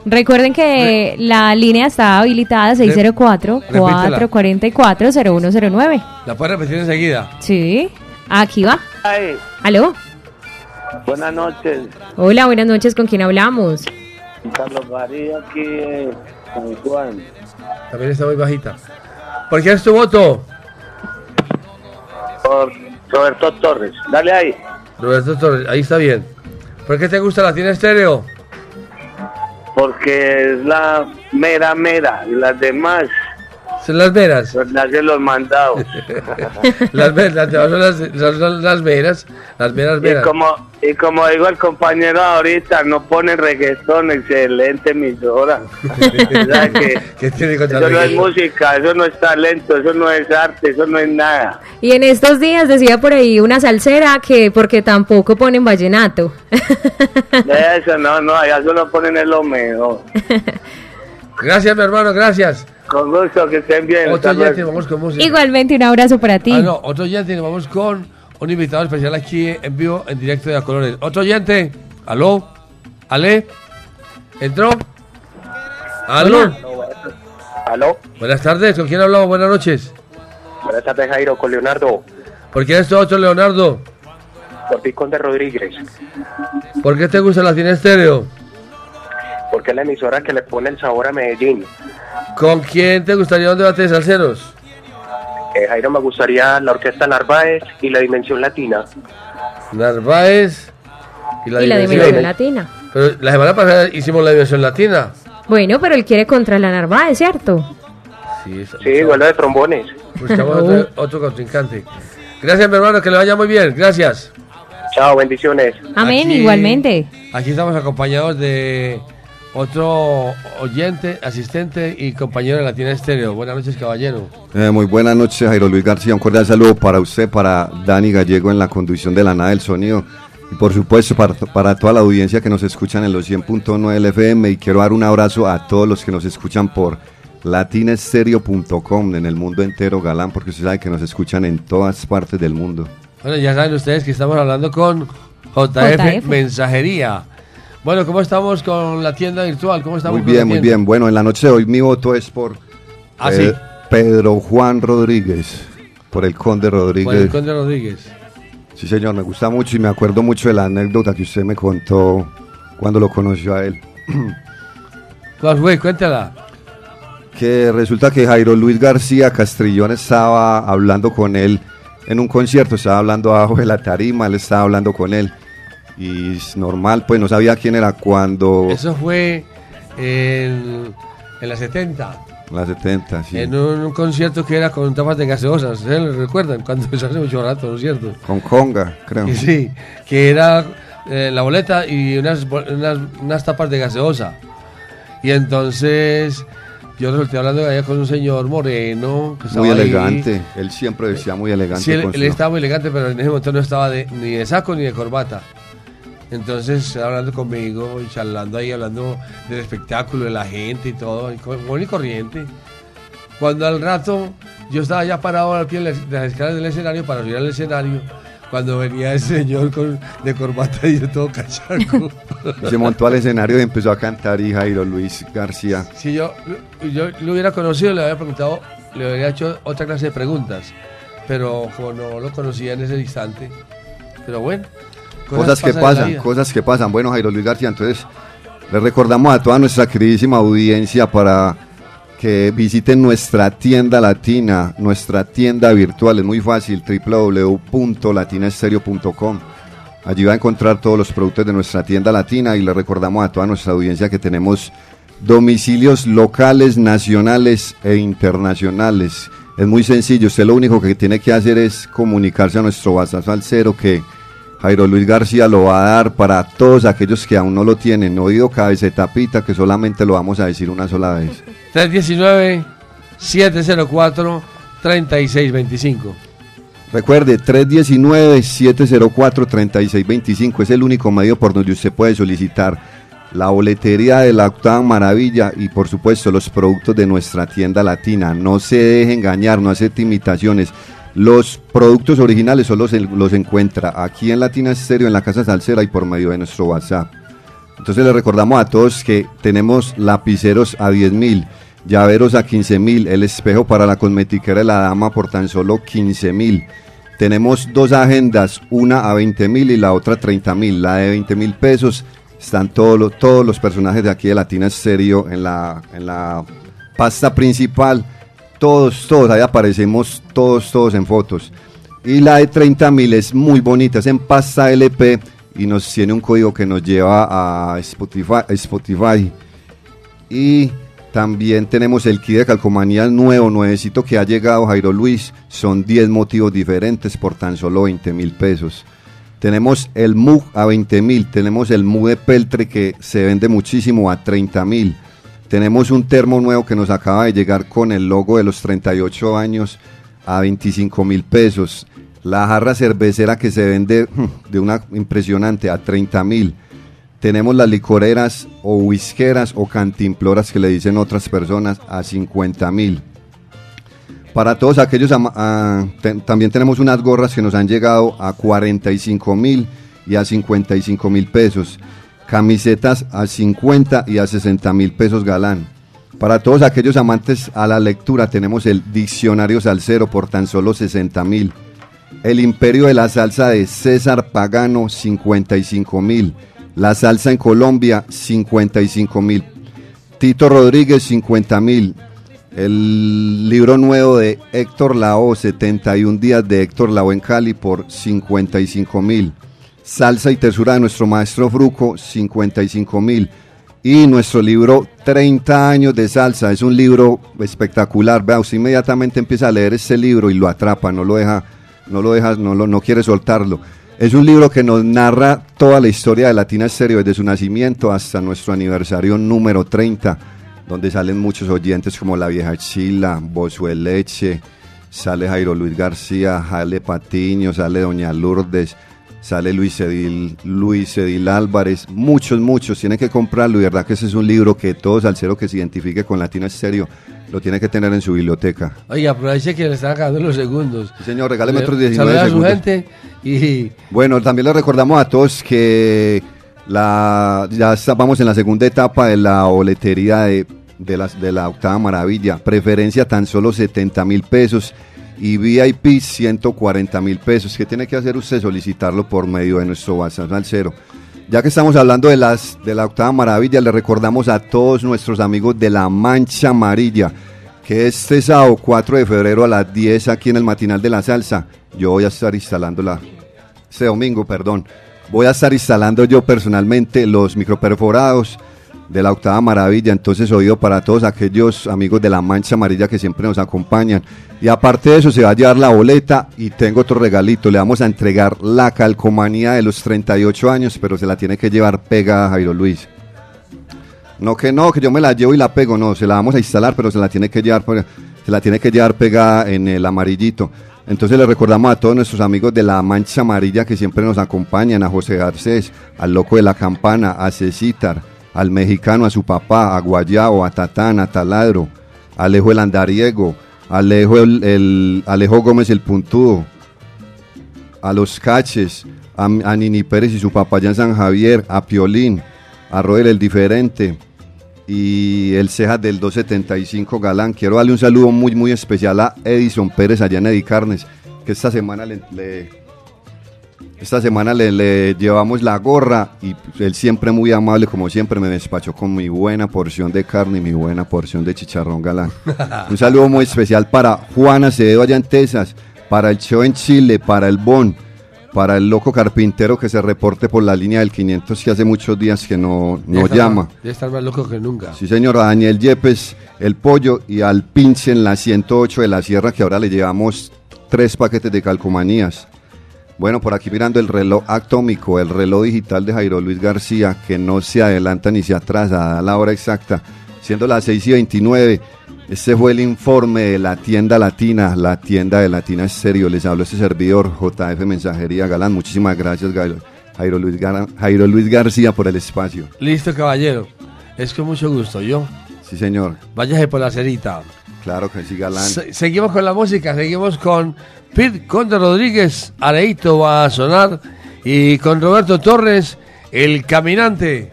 Recuerden que la línea está habilitada 604-444-0109. La puedes repetir enseguida. Sí, aquí va. ¿Aló? Buenas noches, Hola, buenas noches, ¿con quién hablamos? Carlos María aquí San Juan. También está muy bajita. ¿Por quién es tu voto? Por Roberto Torres. Dale ahí. Roberto Torres, ahí está bien. ¿Por qué te gusta la tiene estéreo? Porque es la mera mera y las demás Son las veras. las hacen los mandados. Las veras, las demás son las, son las veras. Las veras, y, veras. como, y como digo el compañero ahorita, no ponen reggaetón, excelente emisora. ¿Sabes que ¿Qué tiene contra Eso no es música, eso no es talento, eso no es arte, eso no es nada. Y en estos días decía por ahí una salsera que porque tampoco ponen vallenato. Eso no, no, allá solo ponen el lo mejor. Gracias, mi hermano, gracias. Con gusto, que estén bien. Otro oyente, vamos con música. Igualmente un abrazo para ti. Ah, no, otro oyente, nos vamos con un invitado especial aquí en vivo, en directo de A Colores. Otro oyente, aló, ale, entró, aló. ¿Aló? Buenas tardes, ¿con quién hablamos? Buenas noches. Buenas tardes, Jairo, con Leonardo. ¿Por quién es tu otro, Leonardo? Por Picón de Rodríguez. ¿Por qué te gusta la tiene estéreo? Porque es la emisora que le pone el sabor a Medellín. ¿Con quién te gustaría un debate de salseros? Eh, Jairo, me gustaría la Orquesta Narváez y la Dimensión Latina. Narváez y la, y la dimensión. dimensión latina. Pero la semana pasada hicimos la dimensión latina. Bueno, pero él quiere contra la Narváez, ¿cierto? Sí, Sí, duelo de trombones. buscamos otro, otro contrincante. Gracias, mi hermano, que le vaya muy bien. Gracias. Chao, bendiciones. Amén, Aquí- igualmente. Aquí estamos acompañados de otro oyente, asistente y compañero de Latina Estéreo. Buenas noches, caballero. Eh, muy buenas noches, Jairo Luis García. Un cordial saludo para usted, para Dani Gallego en la conducción de la nada del sonido. Y por supuesto, para, para toda la audiencia que nos escuchan en los 100.9 FM. Y quiero dar un abrazo a todos los que nos escuchan por latinestereo.com en el mundo entero, Galán, porque usted sabe que nos escuchan en todas partes del mundo. Bueno, ya saben ustedes que estamos hablando con JF, JF. Mensajería. Bueno, ¿cómo estamos con la tienda virtual? ¿Cómo estamos Muy con bien, la muy bien. Bueno, en la noche de hoy mi voto es por Ah, eh, sí. Pedro Juan Rodríguez, por el Conde Rodríguez. Por el Conde Rodríguez. Sí, señor, me gusta mucho y me acuerdo mucho de la anécdota que usted me contó cuando lo conoció a él. ¿Cuál fue? Cuéntala. que resulta que Jairo Luis García Castrillón estaba hablando con él en un concierto, estaba hablando abajo de la tarima, él estaba hablando con él. Y es normal, pues no sabía quién era cuando... Eso fue en, en la 70. Las 70, sí. En un, concierto que era con tapas de gaseosas, ¿ustedes lo recuerdan? Cuando eso hace mucho rato, ¿no es cierto? Con conga, creo. Que sí, que era eh, la boleta y unas, unas, unas tapas de gaseosa. Y entonces yo resulté hablando allá con un señor moreno que Muy ahí. elegante. Él siempre decía muy elegante. Sí, él, estaba muy elegante, pero en ese momento no estaba de- ni de saco ni de corbata. Entonces, hablando conmigo y charlando ahí, hablando del espectáculo, de la gente y todo, y y corriente. Cuando al rato yo estaba ya parado al pie de las, de las escaleras del escenario para subir al escenario, cuando venía ese señor con, de corbata y de todo cachaco. Se montó al escenario y empezó a cantar y Jairo Luis García. Si yo, yo lo hubiera conocido, le habría preguntado, le habría hecho otra clase de preguntas. Pero como no lo conocía en ese instante. Pero bueno. Cosas que pasan, cosas que pasan. Bueno, Jairo Luis García, entonces le recordamos a toda nuestra queridísima audiencia para que visiten nuestra tienda latina, nuestra tienda virtual, es muy fácil, www.latinaestereo.com. Allí va a encontrar todos los productos de nuestra tienda latina y le recordamos a toda nuestra audiencia que tenemos domicilios locales, nacionales e internacionales. Es muy sencillo, usted lo único que tiene que hacer es comunicarse a nuestro WhatsApp al cero que Jairo Luis García lo va a dar para todos aquellos que aún no lo tienen. No digo cabecetapita, que solamente lo vamos a decir una sola vez. 319-704-3625. Recuerde, 319-704-3625 es el único medio por donde usted puede solicitar la boletería de la octava maravilla y por supuesto los productos de nuestra tienda latina. No se deje engañar, no acepte imitaciones. Los productos originales solo se los encuentra aquí en Latina Estéreo, en la Casa Salsera y por medio de nuestro WhatsApp. Entonces le recordamos a todos que tenemos lapiceros a 10 mil, llaveros a 15 mil, el espejo para la cosmetiquera de la dama por tan solo 15 mil. Tenemos dos agendas, una a 20 mil y la otra a 30 mil. La de 20 mil pesos están todos los, todos los personajes de aquí de Latina Estéreo en la, en la pasta principal. Todos, todos, ahí aparecemos todos, todos en fotos. Y la de 30 mil es muy bonita, es en pasta LP y nos tiene un código que nos lleva a Spotify. Spotify. Y también tenemos el kit de calcomanía nuevo, nuevecito que ha llegado Jairo Luis. Son 10 motivos diferentes por tan solo 20 mil pesos. Tenemos el MUG a 20 mil, tenemos el MUG de Peltre que se vende muchísimo a 30 mil. Tenemos un termo nuevo que nos acaba de llegar con el logo de los 38 años a 25 mil pesos. La jarra cervecera que se vende mm, de una impresionante a 30 mil. Tenemos las licoreras o whiskeras o cantimploras que le dicen otras personas a 50 mil. Para todos aquellos, ah, también tenemos unas gorras que nos han llegado a 45 mil y a 55 mil pesos. Camisetas a 50 y a 60 mil pesos galán. Para todos aquellos amantes a la lectura tenemos el Diccionario Salsero por tan solo 60 mil. El Imperio de la Salsa de César Pagano 55 mil. La Salsa en Colombia 55 mil. Tito Rodríguez 50 mil. El libro nuevo de Héctor Lao, 71 días de Héctor Lao en Cali por 55 mil. Salsa y Tesura de nuestro maestro Fruco, 55 mil. Y nuestro libro 30 años de salsa, es un libro espectacular. Vea, usted inmediatamente empieza a leer este libro y lo atrapa, no lo deja, no lo deja, no, lo, no quiere soltarlo. Es un libro que nos narra toda la historia de Latina Estéreo desde su nacimiento hasta nuestro aniversario número 30 donde salen muchos oyentes como La Vieja Chila, Bosué Leche, sale Jairo Luis García, sale Patiño, sale Doña Lourdes, sale Luis Edil, Luis Edil Álvarez, muchos, muchos, tienen que comprarlo y verdad que ese es un libro que todo salsero que se identifique con Latino Estéreo lo tiene que tener en su biblioteca. Oye, aproveche que le están acabando los segundos. Sí, señor, regáleme Le- otros 19 saluda a su segundos. gente y Bueno, también les recordamos a todos que la, ya vamos en la segunda etapa de la boletería de, de, las, de la octava maravilla. Preferencia tan solo 70 mil pesos y VIP 140 mil pesos. ¿Qué tiene que hacer usted? Solicitarlo por medio de nuestro WhatsApp al cero. Ya que estamos hablando de, las, de la octava maravilla, le recordamos a todos nuestros amigos de la Mancha Amarilla que este sábado 4 de febrero a las 10 aquí en el Matinal de la Salsa, yo voy a estar instalando la, este domingo, perdón, voy a estar instalando yo personalmente los microperforados de la octava maravilla. Entonces, oído para todos aquellos amigos de la Mancha Amarilla que siempre nos acompañan. Y aparte de eso, se va a llevar la boleta y tengo otro regalito. Le vamos a entregar la calcomanía de los 38 años, pero se la tiene que llevar pegada Jairo Luis. No que no, que yo me la llevo y la pego, no, se la vamos a instalar, pero se la tiene que llevar, pues, se la tiene que llevar pegada en el amarillito. Entonces le recordamos a todos nuestros amigos de la Mancha Amarilla que siempre nos acompañan, a José Garcés, al Loco de la Campana, a Cecitar, al mexicano, a su papá, a Guayao, a Tatán, a Taladro, a Alejo el Andariego, a Alejo, el, el- Alejo Gómez el Puntudo, a los Caches, a, Nini Pérez y su papá allá en San Javier, a Piolín, a Roel el Diferente y el Cejas del 275 Galán. Quiero darle un saludo muy, muy especial a Edison Pérez allá en Edicarnes, que esta semana le- esta semana le, le llevamos la gorra y pues, él siempre muy amable, como siempre, me despachó con mi buena porción de carne y mi buena porción de chicharrón galán. Un saludo muy especial para Juan Acevedo allá en Texas, para el Cheo en Chile, para el Bon, para el loco carpintero que se reporte por la línea del 500 que hace muchos días que no, no llama. más- Ya está más loco que nunca. Sí, señor, a Daniel Yepes, el pollo, y al pinche en la 108 de la sierra, que ahora le llevamos tres paquetes de calcomanías. Bueno, por aquí mirando el reloj atómico, el reloj digital de Jairo Luis García, que no se adelanta ni se atrasa, da la hora exacta, siendo las 6 y 29. Este fue el informe de la tienda latina, la tienda de Latina Estéreo. Les hablo este servidor, JF Mensajería Galán. Muchísimas gracias, Jairo, Jairo Luis, Gar- Jairo Luis García, por el espacio. Listo, caballero. Es con mucho gusto, yo. Sí, señor. Váyase por la cerita. Claro que sí, Galán. Se- seguimos con la música, seguimos con Pete Conde Rodríguez, Areito va a sonar, y con Roberto Torres, El Caminante.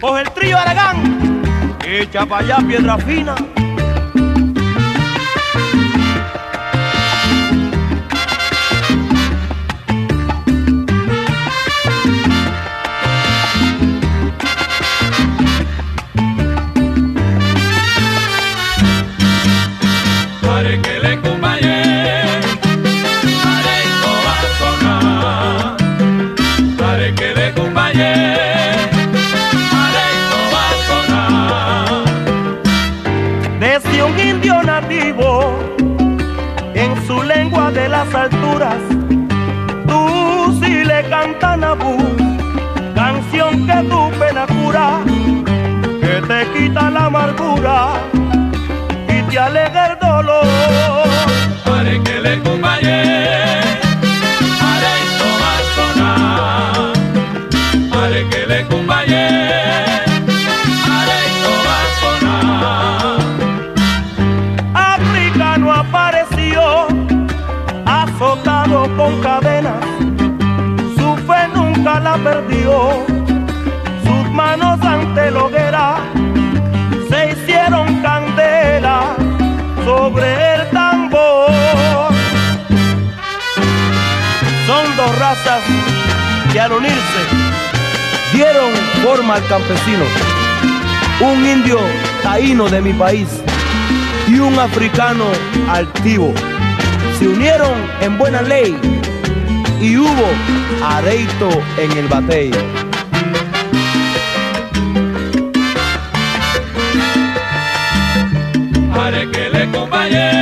Coge el trío Aragán, echa para allá piedra fina. Y te razas que unirse dieron forma al campesino, un indio taíno de mi país y un africano altivo. Se unieron en buena ley y hubo areito en el batey. Que le acompañe,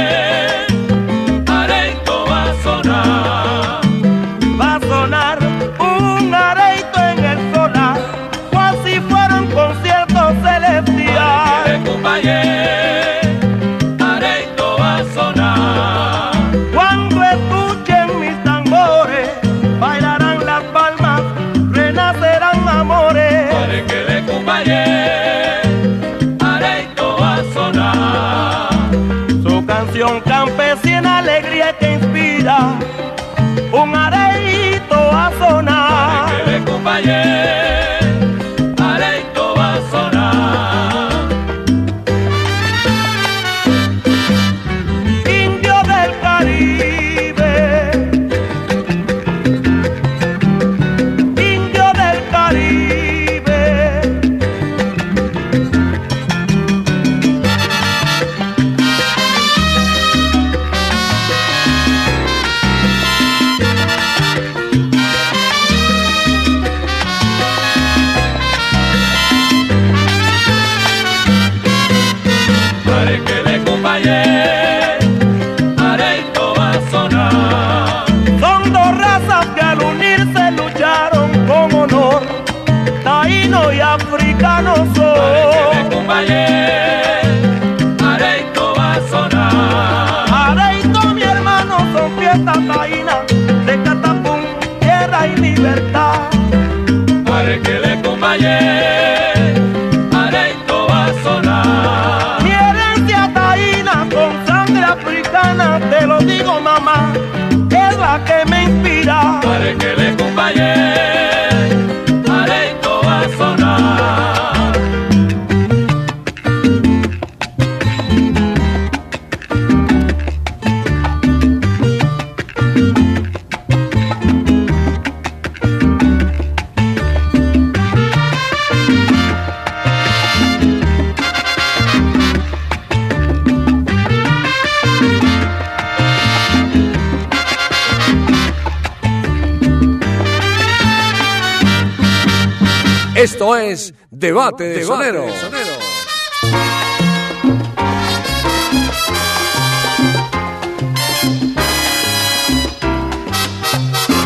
Debate de Sonero.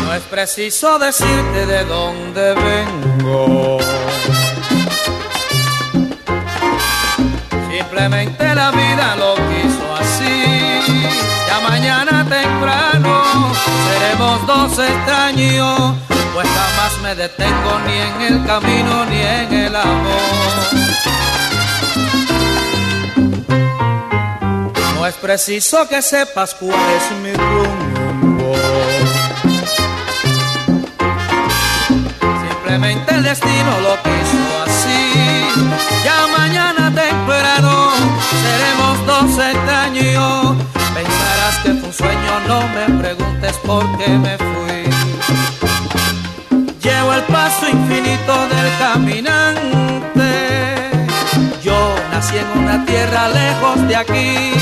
No es preciso decirte de dónde vengo. Simplemente la vida lo quiso así. Ya mañana temprano seremos dos extraños, pues jamás me detengo ni en el camino ni en el amor. No es preciso que sepas cuál es mi rumbo. Simplemente el destino lo quiso así. Ya mañana temprano seremos dos extraños. Pensarás que fue un sueño, no me preguntes por qué me fui. Llevo el paso infinito del caminante. Yo nací en una tierra lejos de aquí.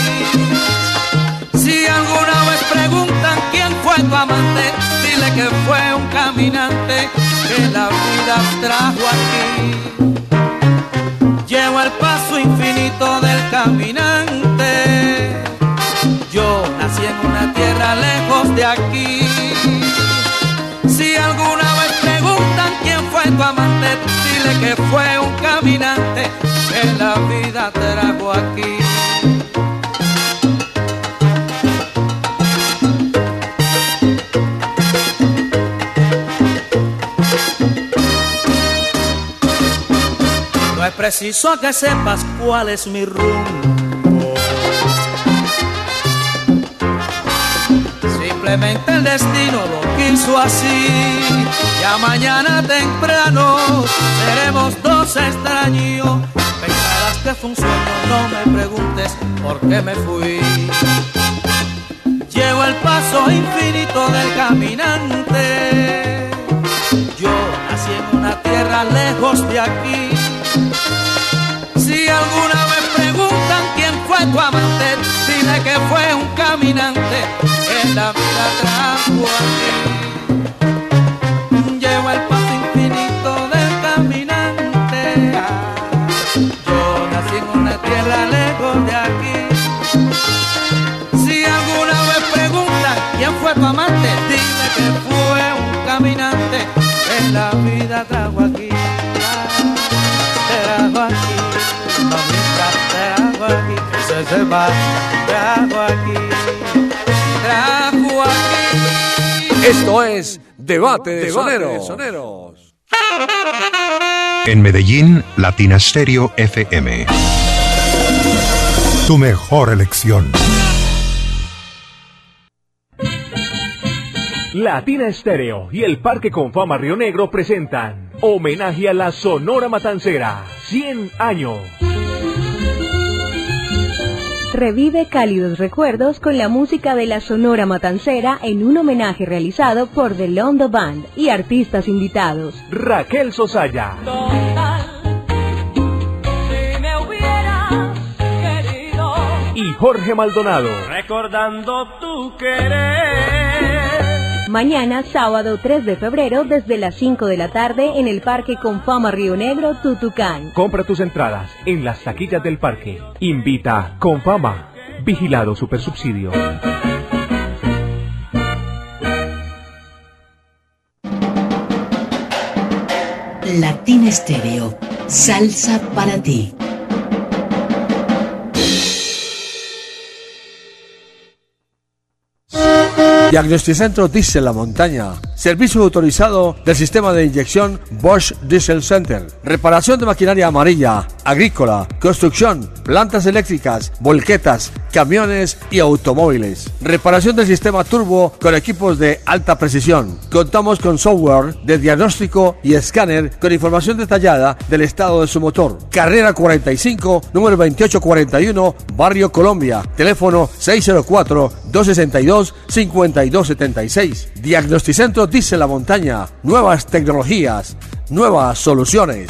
Si alguna vez preguntan quién fue tu amante, dile que fue un caminante que la vida trajo aquí. Llevo el paso infinito del caminante. Yo nací en una tierra lejos de aquí. Tu amante, dile que fue un caminante que la vida trajo aquí. No es preciso que sepas cuál es mi rumbo. Simplemente el destino lo quiso así. Ya mañana temprano seremos dos extraños. Pensarás que fue no me preguntes por qué me fui. Llevo el paso infinito del caminante. Yo nací en una tierra lejos de aquí. Si alguna vez preguntan quién fue tu amante, dile que fue un caminante que la vida trajo aquí. Lejos de aquí. Si alguna vez preguntan quién fue tu amante, dile que fue un caminante que la vida trajo aquí. Trajo aquí. Mamita, trajo aquí, que se sepa, trajo aquí, trajo aquí. Esto es Debate de Soneros. En Medellín, Latina Stereo FM. Tu mejor elección. Latina Estéreo y el Parque Confama Río Negro presentan Homenaje a la Sonora Matancera, 100 años. Revive cálidos recuerdos con la música de la Sonora Matancera en un homenaje realizado por The Londo Band y artistas invitados. Raquel Sosaya, y Jorge Maldonado. recordando tu querer. Mañana, sábado 3 de febrero, desde las 5 de la tarde, en el Parque Confama Río Negro, Tutucán. Compra tus entradas en las taquillas del parque. Invita con fama. Vigilado Supersubsidio. Latina Estéreo. Salsa para ti. Diagnosticentro Diesel La Montaña. Servicio autorizado del sistema de inyección Bosch Diesel Center. Reparación de maquinaria amarilla, agrícola, construcción, plantas eléctricas, volquetas, camiones y automóviles. Reparación del sistema turbo con equipos de alta precisión. Contamos con software de diagnóstico y escáner con información detallada del estado de su motor. Carrera 45, número 2841, Barrio Colombia. Teléfono 604-262-5276. Diagnosticentro Dice la Montaña. Nuevas tecnologías, nuevas soluciones.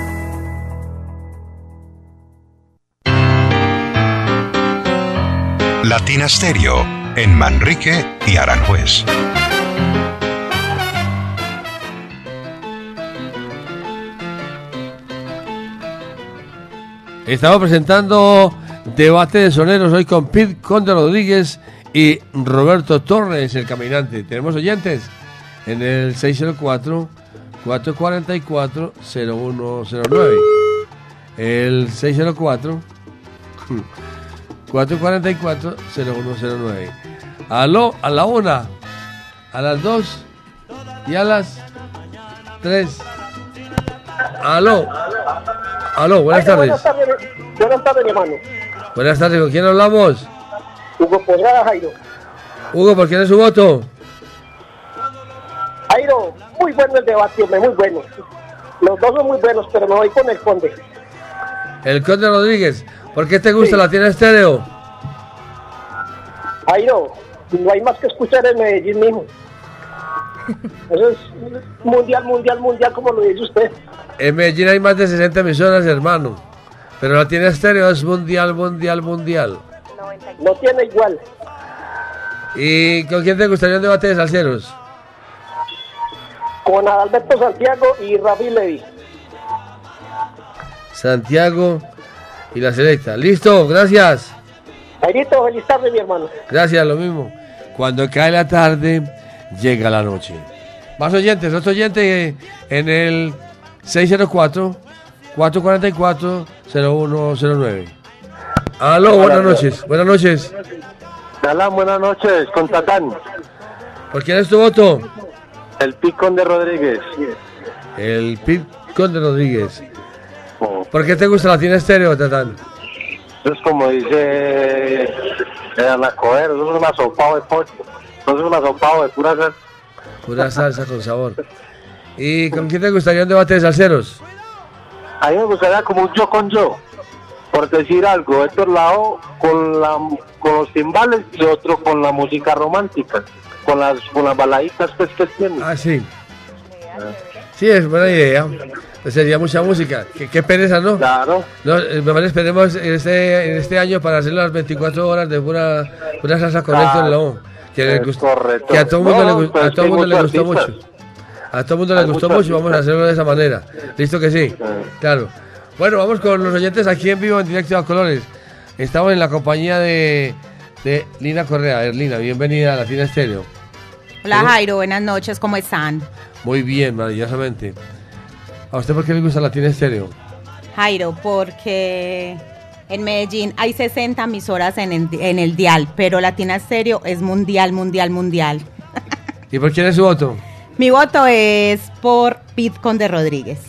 Latina Stereo en Manrique y Aranjuez. Estamos presentando Debate de Soneros hoy con Pete Conde Rodríguez y Roberto Torres, el caminante. ¿Tenemos oyentes? En el 604-444-0109. El 604 444-0109. Aló, a la una, a las dos y a las tres. Aló. Aló, buenas tardes. Buenas tardes, buenas tardes, mi hermano. Buenas tardes, ¿con quién hablamos? Hugo Podrada, Jairo. Hugo, ¿por quién es su voto? Jairo, muy bueno el debate, hombre, muy bueno. Los dos son muy buenos, pero me voy con el conde. El Conde Rodríguez. ¿Por qué te gusta la tienda estéreo? Jairo, no hay más que escuchar en Medellín, mijo. Eso es mundial, mundial, mundial, como lo dice usted. En Medellín hay más de 60 emisoras, hermano. Pero la tienda estéreo es mundial, mundial, mundial. No tiene igual. ¿Y con quién te gustaría un debate de salseros? Con Adalberto Santiago y Rafi Levy. Santiago y la selecta. Listo, gracias. Jairito, feliz tarde, mi hermano. Gracias, lo mismo. Cuando cae la tarde, llega la noche. Más oyentes, otro oyente en el 604-444-0109. Aló, buenas noches. Buenas noches. Hola, buenas noches, con Tatán. ¿Por quién es tu voto? El Picón de Rodríguez. El Pit Conde Rodríguez. ¿Por qué te gusta la tienda estéreo, Tatán? Es como dice eh, Ana eso es un asopado de pollo. Eso es un asopado de pura sal. Pura salsa con sabor. ¿Y con quién te gustaría un debate de salseros? A mí me gustaría como un yo con yo. Por decir algo, Héctor Lao con, la, con los timbales y otro con la música romántica. Con las, con las baladitas pues, que tiene. Ah, sí. Sí, es buena idea. Sería mucha música. Qué, qué pereza, ¿no? Claro. No, eh, mejor esperemos en este, en este año para hacer las 24 horas de pura, pura salsa con Héctor. Lavoe, Que, le gustó- que a todo el mundo, No, le, gu- pues a todo hay mundo le muchos gustó mucho. A todo el mundo le gustó mucho y vamos a hacerlo de esa manera. ¿Listo que sí? Claro. Bueno, vamos con los oyentes aquí en vivo, en directo a colores. Estamos en la compañía de, de Lina Correa. A ver, Lina, bienvenida a Latina Estéreo. Hola Jairo, buenas noches, ¿cómo están? Muy bien, maravillosamente. ¿A usted por qué le gusta Latina Estéreo? Jairo, porque en Medellín hay 60 emisoras en el, en el dial, pero Latina Stereo es mundial, mundial, mundial. ¿Y por quién es su voto? Mi voto es por Pete Conde Rodríguez.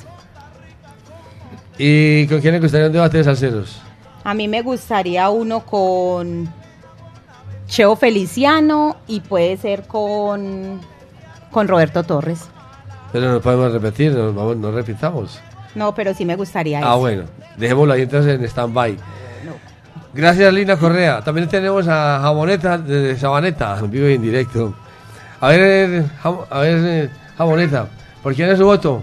¿Y con quién le gustaría un debate de salseros? A mí me gustaría uno con Cheo Feliciano y puede ser con, con Roberto Torres. Pero no podemos repetir, no, vamos, no repitamos. No, pero sí me gustaría Ah, bueno, dejémoslo ahí entonces en stand-by. Gracias, Lina Correa. También tenemos a Jamoneta de Sabaneta, en vivo y en directo. A ver, a ver, eh, Jamoneta, ¿por quién es su voto?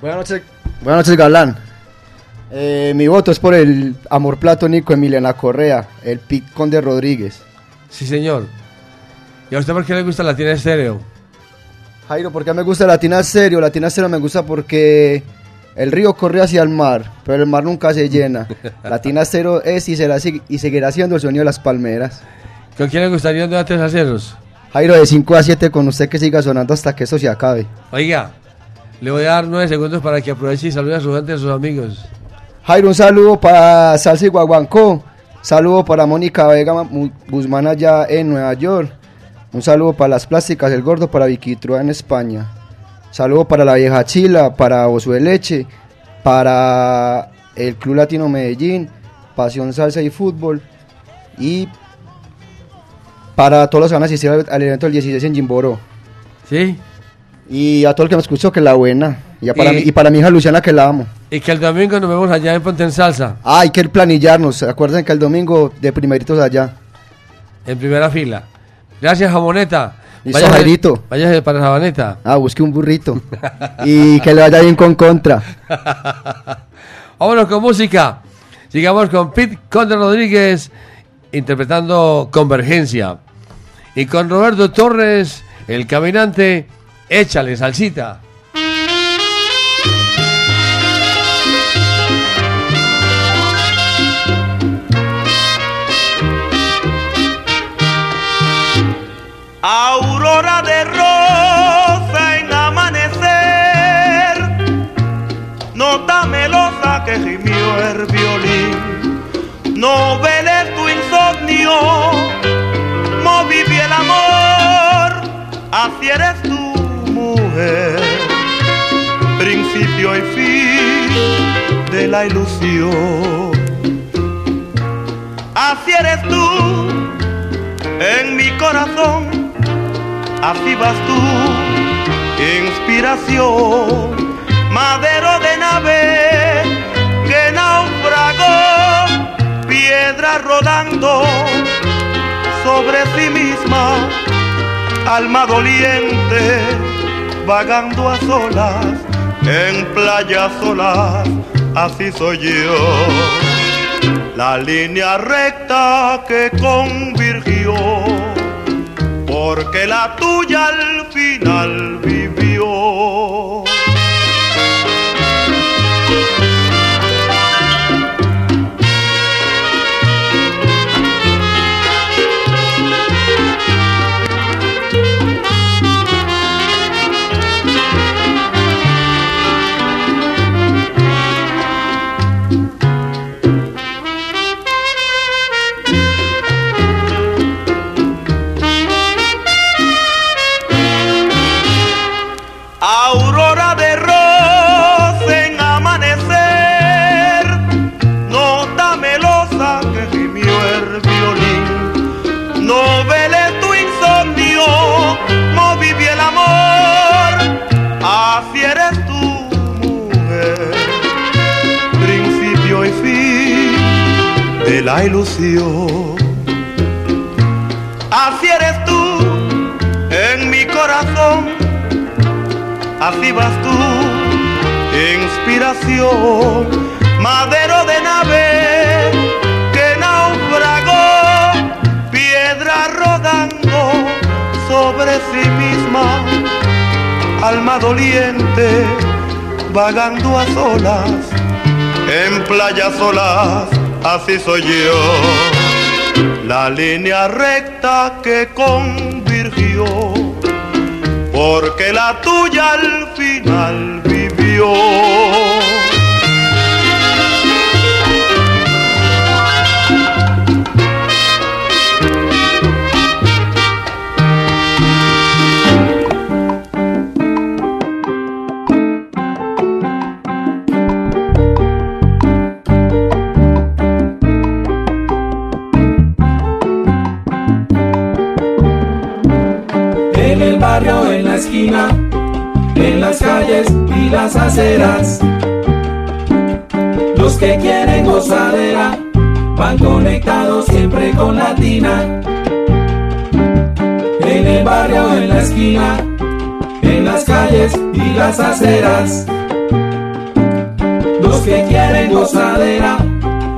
Buenas noches, buenas noches Galán. Eh, mi voto es por el amor platónico Emiliana Correa, el Pic Conde Rodríguez. Sí, señor. ¿Y a usted por qué le gusta Latina Estéreo? Jairo, ¿por qué me gusta Latina Serio? Latina Serio me gusta porque el río corre hacia el mar, pero el mar nunca se llena. Latina Cero es y será y seguirá siendo el sueño de las palmeras. ¿Con quién le gustaría un debate de salseros? Jairo, de 5 a 7 con usted que siga sonando hasta que eso se acabe. Oiga, le voy a dar nueve segundos para que aproveche y salude a su gente y a sus amigos. Jairo, un saludo para Salsa y Guaguancó. Saludo para Mónica Vega Guzmán allá en Nueva York. Un saludo para las plásticas El Gordo, para Vicky Trua en España. Saludo para la vieja Chila, para Oso Leche, para el Club Latino Medellín, Pasión Salsa y Fútbol. Y para todos los que van a asistir al, evento del 16 en Jimboro. ¿Sí? Y a todo el que me escuchó, que la buena. Y, a para, Y- mi, y para mi hija Luciana, que la amo. Y que el domingo nos vemos allá en Ponte en Salsa, Ah, hay que planillarnos. Acuérdense que el domingo de primeritos allá. en primera fila. Gracias, Jamoneta. Listo, Váyase- váyase para Sabaneta. Ah, busque un burrito. y que le vaya bien con contra. Vámonos con música. Sigamos con Pete Conde Rodríguez interpretando Convergencia. Y con Roberto Torres, el caminante, échale salsita. Principio y fin de la ilusión, así eres tú en mi corazón así vas tú, inspiración, madero de nave que naufragó, piedra rodando sobre sí misma, alma doliente, vagando a solas, en playas solas, así soy yo. La línea recta que convirgió porque la tuya al final vivió. Madero de nave que naufragó, piedra rodando sobre sí misma, alma doliente, vagando a solas, en playas solas, así soy yo, la línea recta que convirgió porque la tuya al final vivió. Calles y las aceras. Los que quieren gozadera van conectados siempre con Latina. En el barrio, en la esquina, en las calles y las aceras. Los que quieren gozadera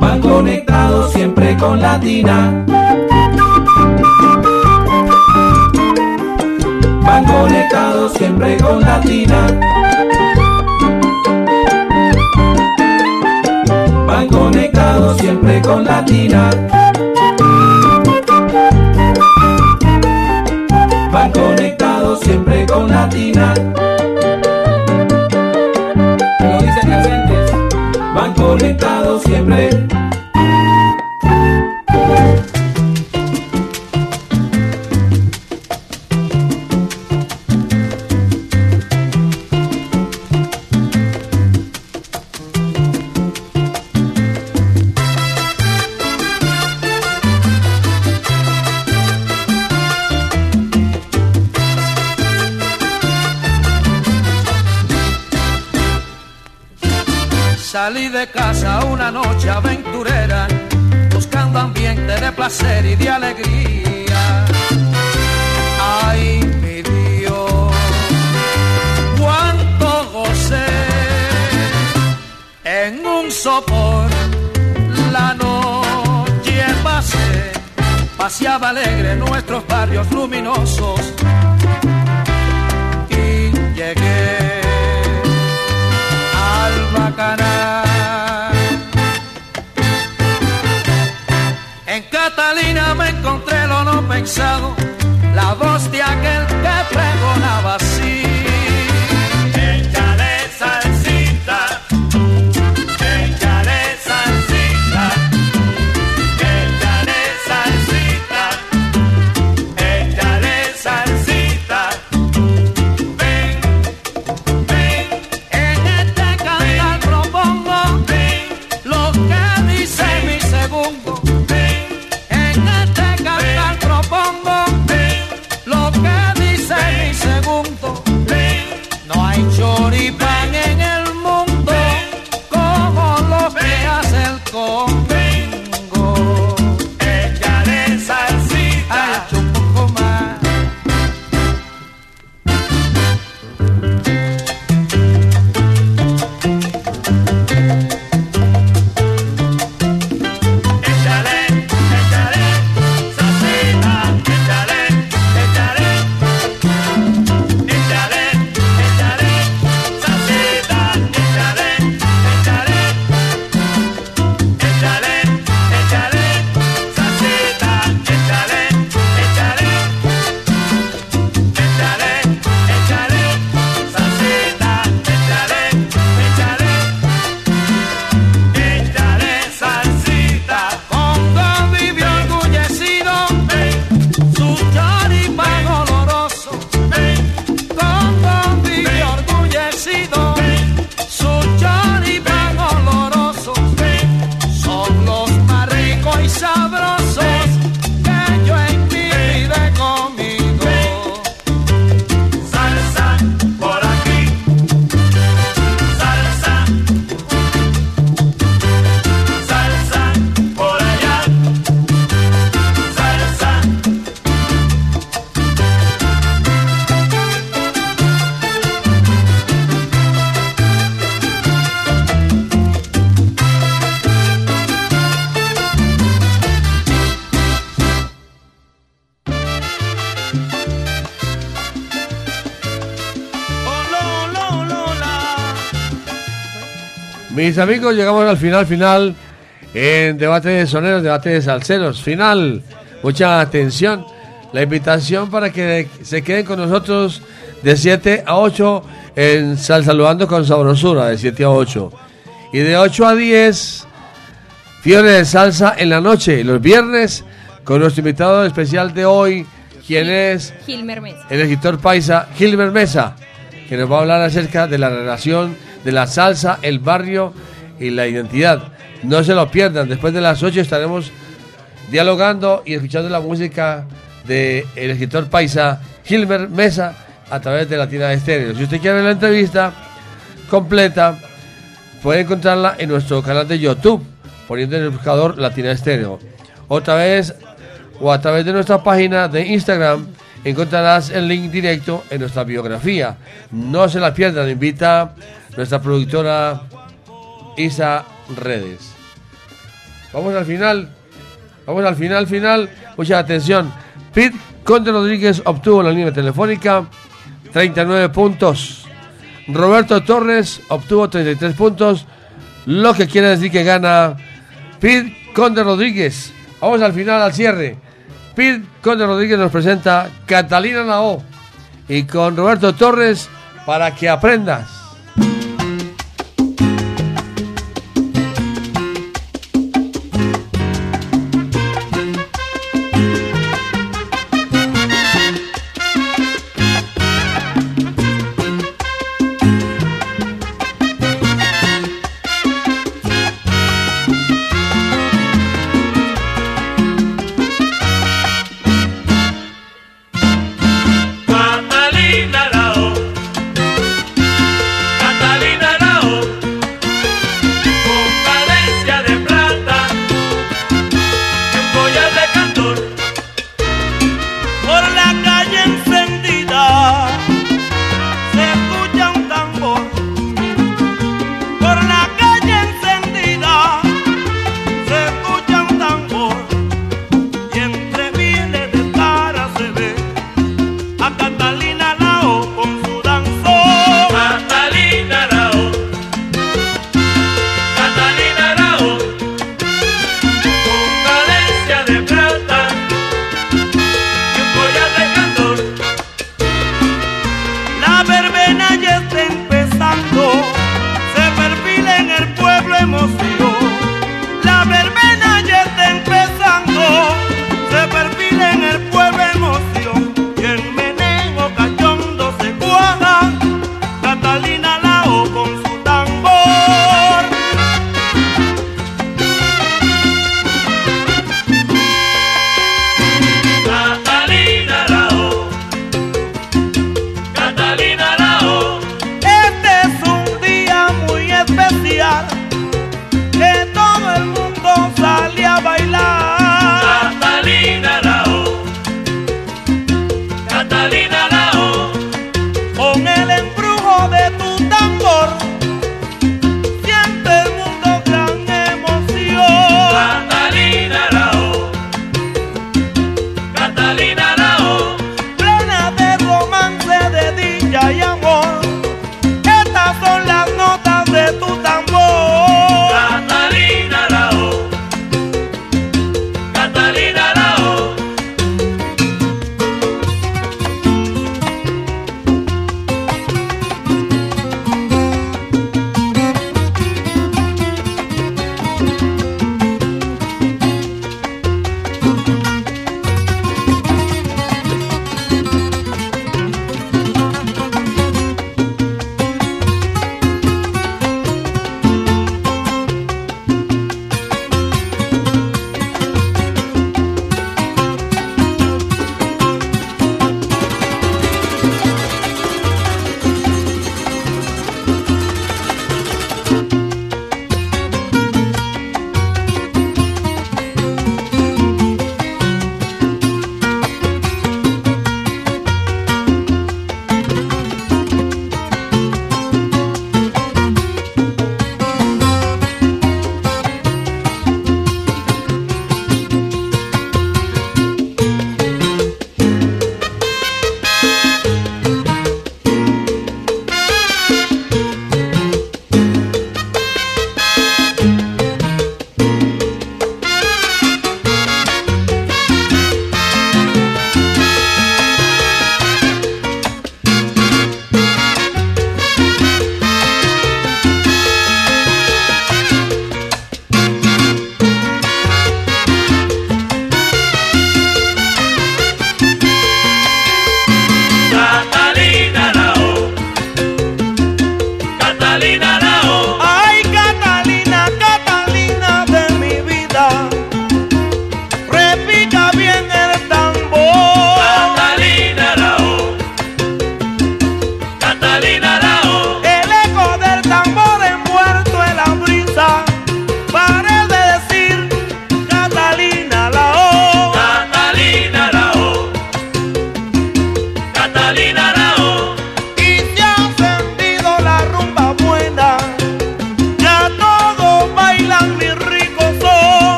van conectados siempre con Latina. Van conectados siempre con Latina. Van conectados siempre con Latina. Van conectados siempre con Latina. Lo dicen. Van conectados siempre. Mis amigos, llegamos al final, final en debate de soneros, debate de salseros. Final, mucha atención. La invitación para que se queden con nosotros de 7 a 8 en Sal Saludando con Sabrosura, de 7 a 8. Y de 8 a 10, Fiebre de Salsa en la noche, los viernes, con nuestro invitado especial de hoy, quien es Gilmer Mesa. el escritor paisa Gilbert Mesa, que nos va a hablar acerca de la relación de la salsa, el barrio y la identidad. No se lo pierdan, después de las 8 estaremos dialogando y escuchando la música del escritor paisa Gilbert Mesa a través de Latina Estéreo. Si usted quiere la entrevista completa, puede encontrarla en nuestro canal de YouTube, poniendo en el buscador Latina Estéreo. Otra vez, o a través de nuestra página de Instagram, encontrarás el link directo en nuestra biografía. No se la pierdan, invita nuestra productora Isa Redes. Vamos al final. Vamos al final, final. Mucha atención. Pete Conde Rodríguez obtuvo la línea telefónica 39 puntos. Roberto Torres obtuvo 33 puntos. Lo que quiere decir que gana Pete Conde Rodríguez. Vamos al final, al cierre. Pete Conde Rodríguez nos presenta Catalina Lao. Y con Roberto Torres para que aprendas.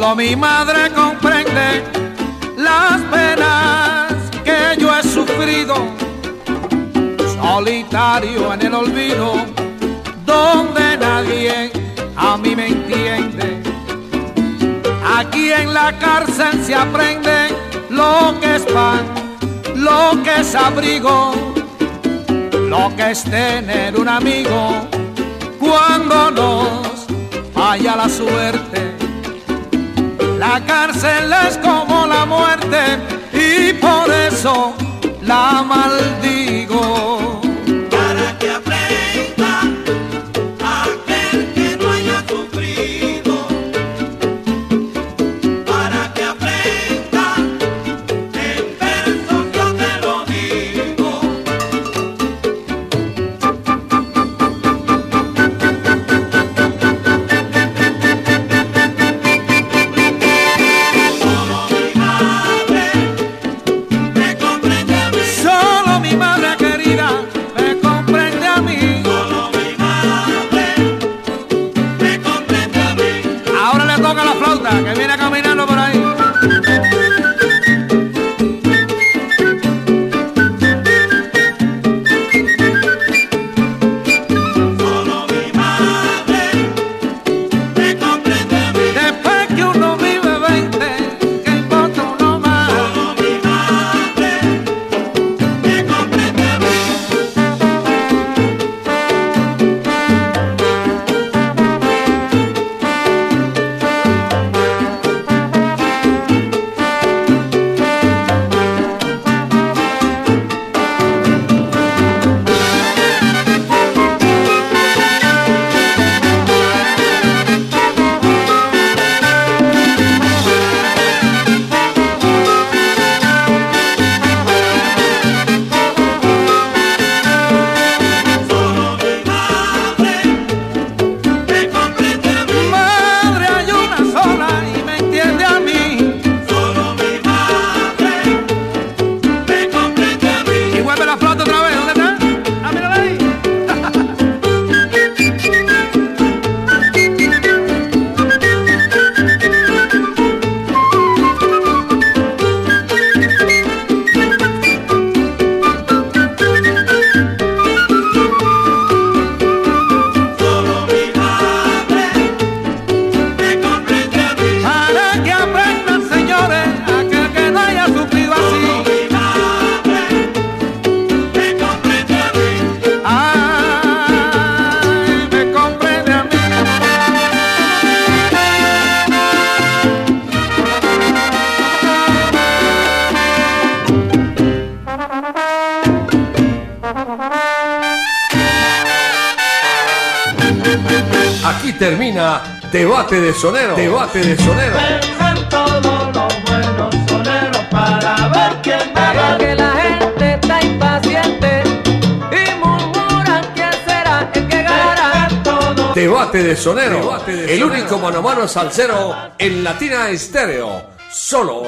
Solo mi madre comprende las penas que yo he sufrido, solitario en el olvido, donde nadie a mí me entiende. Aquí en la cárcel se aprende lo que es pan, lo que es abrigo, lo que es tener un amigo cuando nos falla la suerte. La cárcel es como la muerte y por eso la maldita. Salsero en Latina Estéreo. Solo